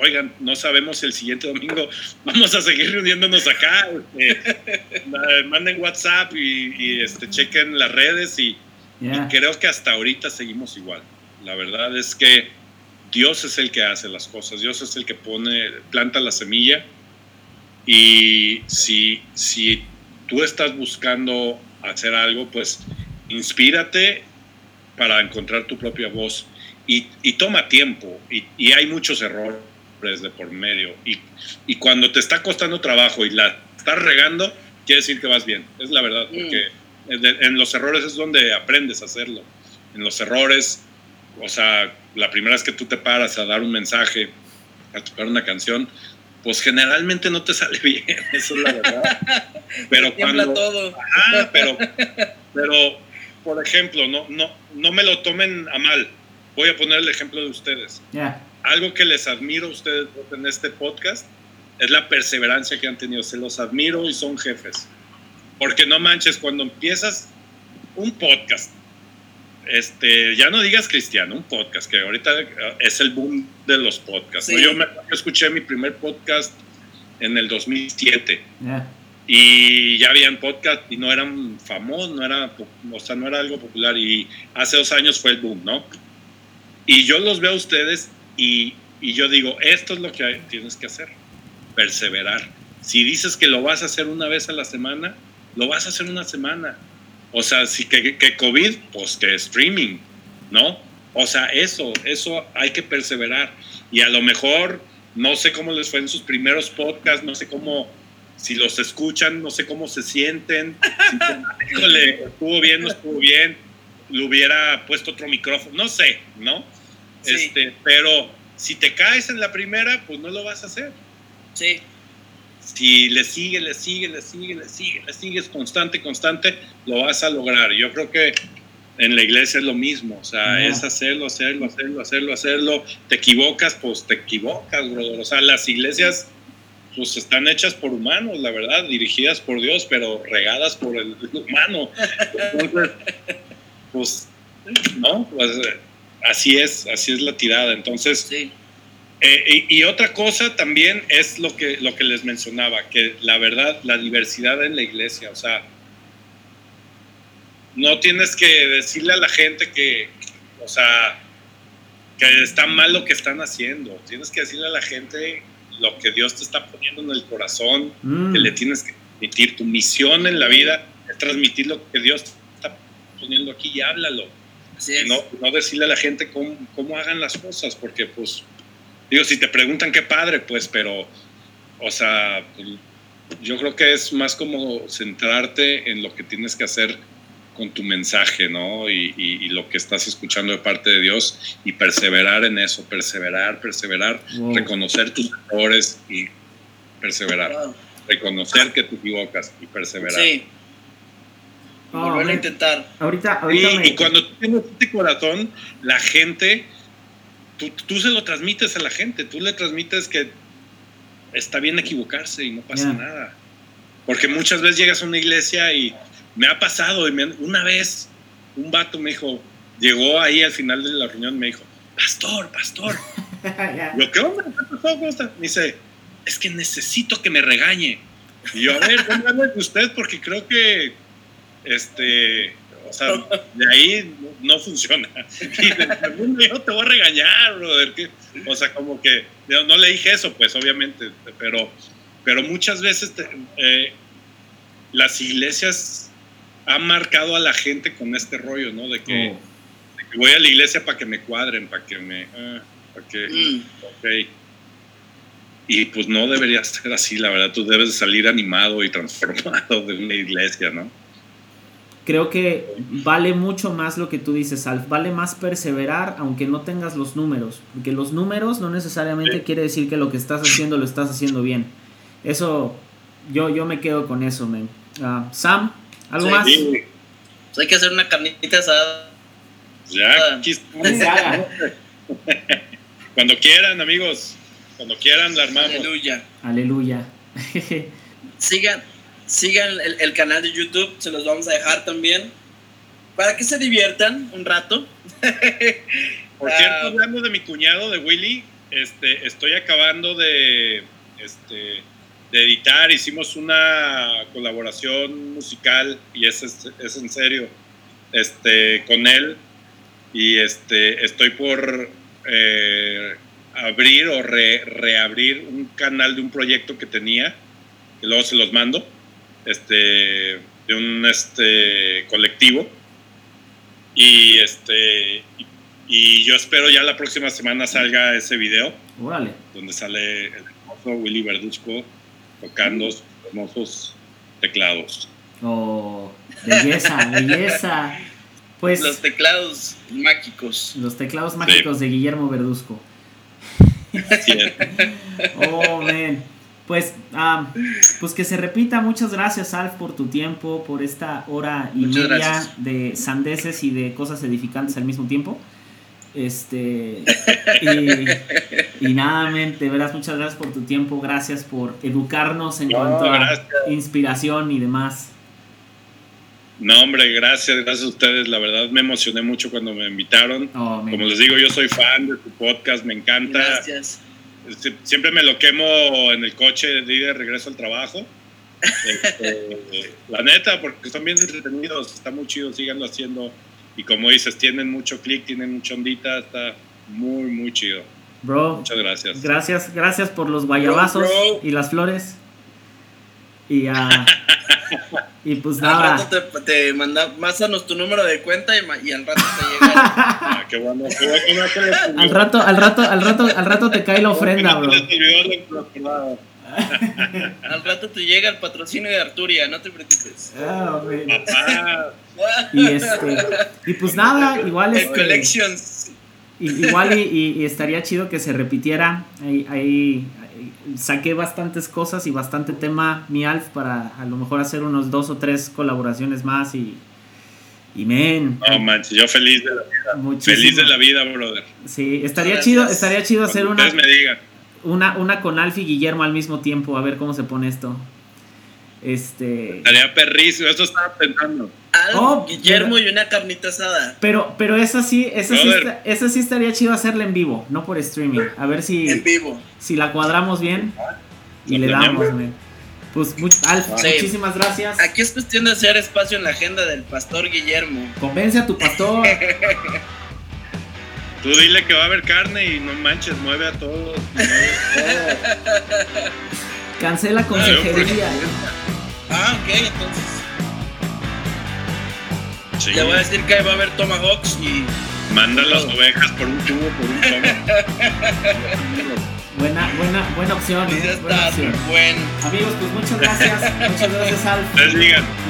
oigan, no sabemos el siguiente domingo vamos a seguir reuniéndonos acá. Este, manden WhatsApp y, este, chequen las redes y, creo que hasta ahorita seguimos igual. La verdad es que Dios es el que hace las cosas, Dios es el que pone, planta la semilla y si, si tú estás buscando hacer algo, pues inspírate para encontrar tu propia voz y, toma tiempo y, hay muchos errores de por medio. Y, y, cuando te está costando trabajo y la estás regando, quiere decir que vas bien. Es la verdad, porque mm. en los errores es donde aprendes a hacerlo. En los errores, o sea, la primera vez que tú te paras a dar un mensaje, a tocar una canción, pues generalmente no te sale bien, eso es la verdad. Pero cuando todo. pero pero por ejemplo, no no no me lo tomen a mal voy a poner el ejemplo de ustedes. Algo que les admiro a ustedes en este podcast es la perseverancia que han tenido. Se los admiro y son jefes. Porque no manches, cuando empiezas un podcast, este, ya no digas cristiano, un podcast, que ahorita es el boom de los podcasts. Yo, me, escuché mi primer podcast en el 2007 Ya. y ya habían podcast y no eran famosos, no era, o sea, no era algo popular y hace dos años fue el boom, ¿no? Y yo los veo a ustedes y, y yo digo, esto es lo que tienes que hacer, perseverar. Si dices que lo vas a hacer una vez a la semana, lo vas a hacer una semana. O sea, si que, que COVID, pues que streaming, ¿no? O sea, eso, eso hay que perseverar. Y a lo mejor, no sé cómo les fue en sus primeros podcasts, no sé cómo, si los escuchan, no sé cómo se sienten. Si, híjole, estuvo bien, no estuvo bien, le hubiera puesto otro micrófono, no sé, ¿no? Sí. Este, pero si te caes en la primera, pues no lo vas a hacer. Sí, Si le sigue, le sigue, le sigue, le sigue, le sigues constante, constante, lo vas a lograr. Yo creo que en la iglesia es lo mismo, o sea, es hacerlo, hacerlo, hacerlo, hacerlo, hacerlo. Te equivocas, pues te equivocas, brother. O sea, las iglesias pues están hechas por humanos, la verdad, dirigidas por Dios, pero regadas por el humano. Entonces, pues, no, pues eh, así es, así es la tirada. Entonces, sí, eh, y, y otra cosa también es lo que, lo que les mencionaba, que la verdad, la diversidad en la iglesia, o sea, no tienes que decirle a la gente que, o sea, que está mal lo que están haciendo, tienes que decirle a la gente lo que Dios te está poniendo en el corazón, Mm. que le tienes que transmitir. Tu misión en la vida es transmitir lo que Dios te está poniendo aquí y háblalo así es. no, no decirle a la gente cómo, cómo hagan las cosas, porque pues, digo, si te preguntan qué padre, pues, pero, o sea, yo creo que es más como centrarte en lo que tienes que hacer con tu mensaje, ¿no? Y, y- y lo que estás escuchando de parte de Dios y perseverar en eso, perseverar, perseverar, Wow. reconocer tus errores y perseverar, reconocer que te equivocas y perseverar. Sí, Oh, volverlo a intentar. Ahorita, ahorita Y, me- y cuando tú tienes este corazón, la gente, tú, tú se lo transmites a la gente, tú le transmites que está bien equivocarse y no pasa nada. Porque muchas veces llegas a una iglesia y me ha pasado, y me- una vez un vato me dijo, llegó ahí al final de la reunión, me dijo, pastor, pastor, yo, ¿qué onda? ¿Cómo está? Me dice, es que necesito que me regañe. Y yo, a ver, de usted porque creo que, este, o sea, de ahí no, no funciona. Y segundo yo te voy a regañar, brother. o sea, como que, no, no le dije eso, pues, obviamente, pero, pero muchas veces te- eh, las iglesias han marcado a la gente con este rollo, ¿no? De que, Oh. de que voy a la iglesia para que me cuadren, para que me... ah, para que, Mm, Ok. Y pues no debería ser así, la verdad. Tú debes de salir animado y transformado de una iglesia, ¿no? Creo que vale mucho más lo que tú dices, Alf. Vale más perseverar aunque no tengas los números. Porque los números no necesariamente Sí. quiere decir que lo que estás haciendo lo estás haciendo bien. Eso, yo, yo me quedo con eso, men. Ah, Sam, ¿algo Sí. más? Sí, pues hay que hacer una carnita asada. ya está. Cuando quieran, amigos. Cuando quieran, la armamos. Aleluya. Aleluya. Sigan, sigan el, el canal de YouTube, se los vamos a dejar también. Para que se diviertan un rato. Por cierto, Ah. hablando de mi cuñado, de Willy, este, estoy acabando de, este, de editar. Hicimos una colaboración musical y es, es, es en serio este, con él. Y este, estoy por eh, abrir o re- reabrir un canal de un proyecto que tenía, que luego se los mando, este, de un este, colectivo. Y este y, y yo espero ya la próxima semana salga ese video Órale. donde sale el hermoso Willy Verduzco tocando sus hermosos teclados. Oh, belleza, belleza. Pues Los teclados mágicos. los teclados mágicos de Guillermo Verduzco. Así es. Oh, man. Pues, ah, pues que se repita. Muchas gracias, Alf, por tu tiempo, por esta hora y Muchas media gracias. de sandeces y de cosas edificantes al mismo tiempo. Este. Y, y nada, men, de veras, muchas gracias por tu tiempo. Gracias por educarnos en No, cuanto a inspiración y demás. No, hombre, gracias, gracias a ustedes. La verdad me emocioné mucho cuando me invitaron. Oh. Como les digo, yo soy fan de tu podcast, me encanta. Gracias. Siempre me lo quemo en el coche de ir de regreso al trabajo. Este, la neta, porque están bien entretenidos, está muy chido, síganlo haciendo. Y como dices, tienen mucho click, tienen mucha ondita, está muy, muy chido. Bro, Muchas gracias. gracias, gracias por los guayabazos bro. y las flores. Y, ah, y pues Al nada. rato te, te manda, másanos tu número de cuenta y, al rato te llega. Ah, qué bueno. Qué bueno que no se les olvidó. Al rato, al rato, al rato, al rato te cae la ofrenda, bro. Al rato te llega el patrocinio de Arturia, no te preocupes. Ah, güey. Papá, Y este, y pues nada, igual El este, Collections. igual y, y- y estaría chido que se repitiera. Ahí- ahí saqué bastantes cosas y bastante tema mi Alf para a lo mejor hacer unos dos o tres colaboraciones más y y men, no manches, yo feliz de la vida. muchísimo. Feliz de la vida, brother. Sí, estaría Gracias. chido, estaría chido hacer una ustedes me digan. una una con Alf y Guillermo al mismo tiempo, a ver cómo se pone esto. Este, Estaría perrísimo, eso estaba pensando. Al, Oh, Guillermo y una carnita asada. pero pero esa sí, esa sí, esa sí estaría chido hacerla en vivo, no por streaming. A ver si En vivo. si la cuadramos bien y le damos. Pues much- Alf, Sí. muchísimas gracias. Aquí es cuestión de hacer espacio en la agenda del pastor Guillermo. Convence a tu pastor. Tú dile que va a haber carne y no manches, mueve a todos. mueve a todos. Cancela consejería. Ah, ok, entonces. Sí. Le voy a decir que va a haber Tomahawks y. Manda las ovejas por un tubo, por un tubo. Buena, buena, buena opción, y eh, ya buena está opción. bueno. Amigos, pues muchas gracias. Muchas gracias, Alf.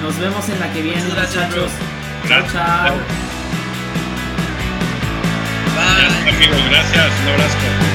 Nos vemos en la que viene, Muchas gracias, muchachos. Gracias. Chao. Bye. Amigos, gracias. Un abrazo.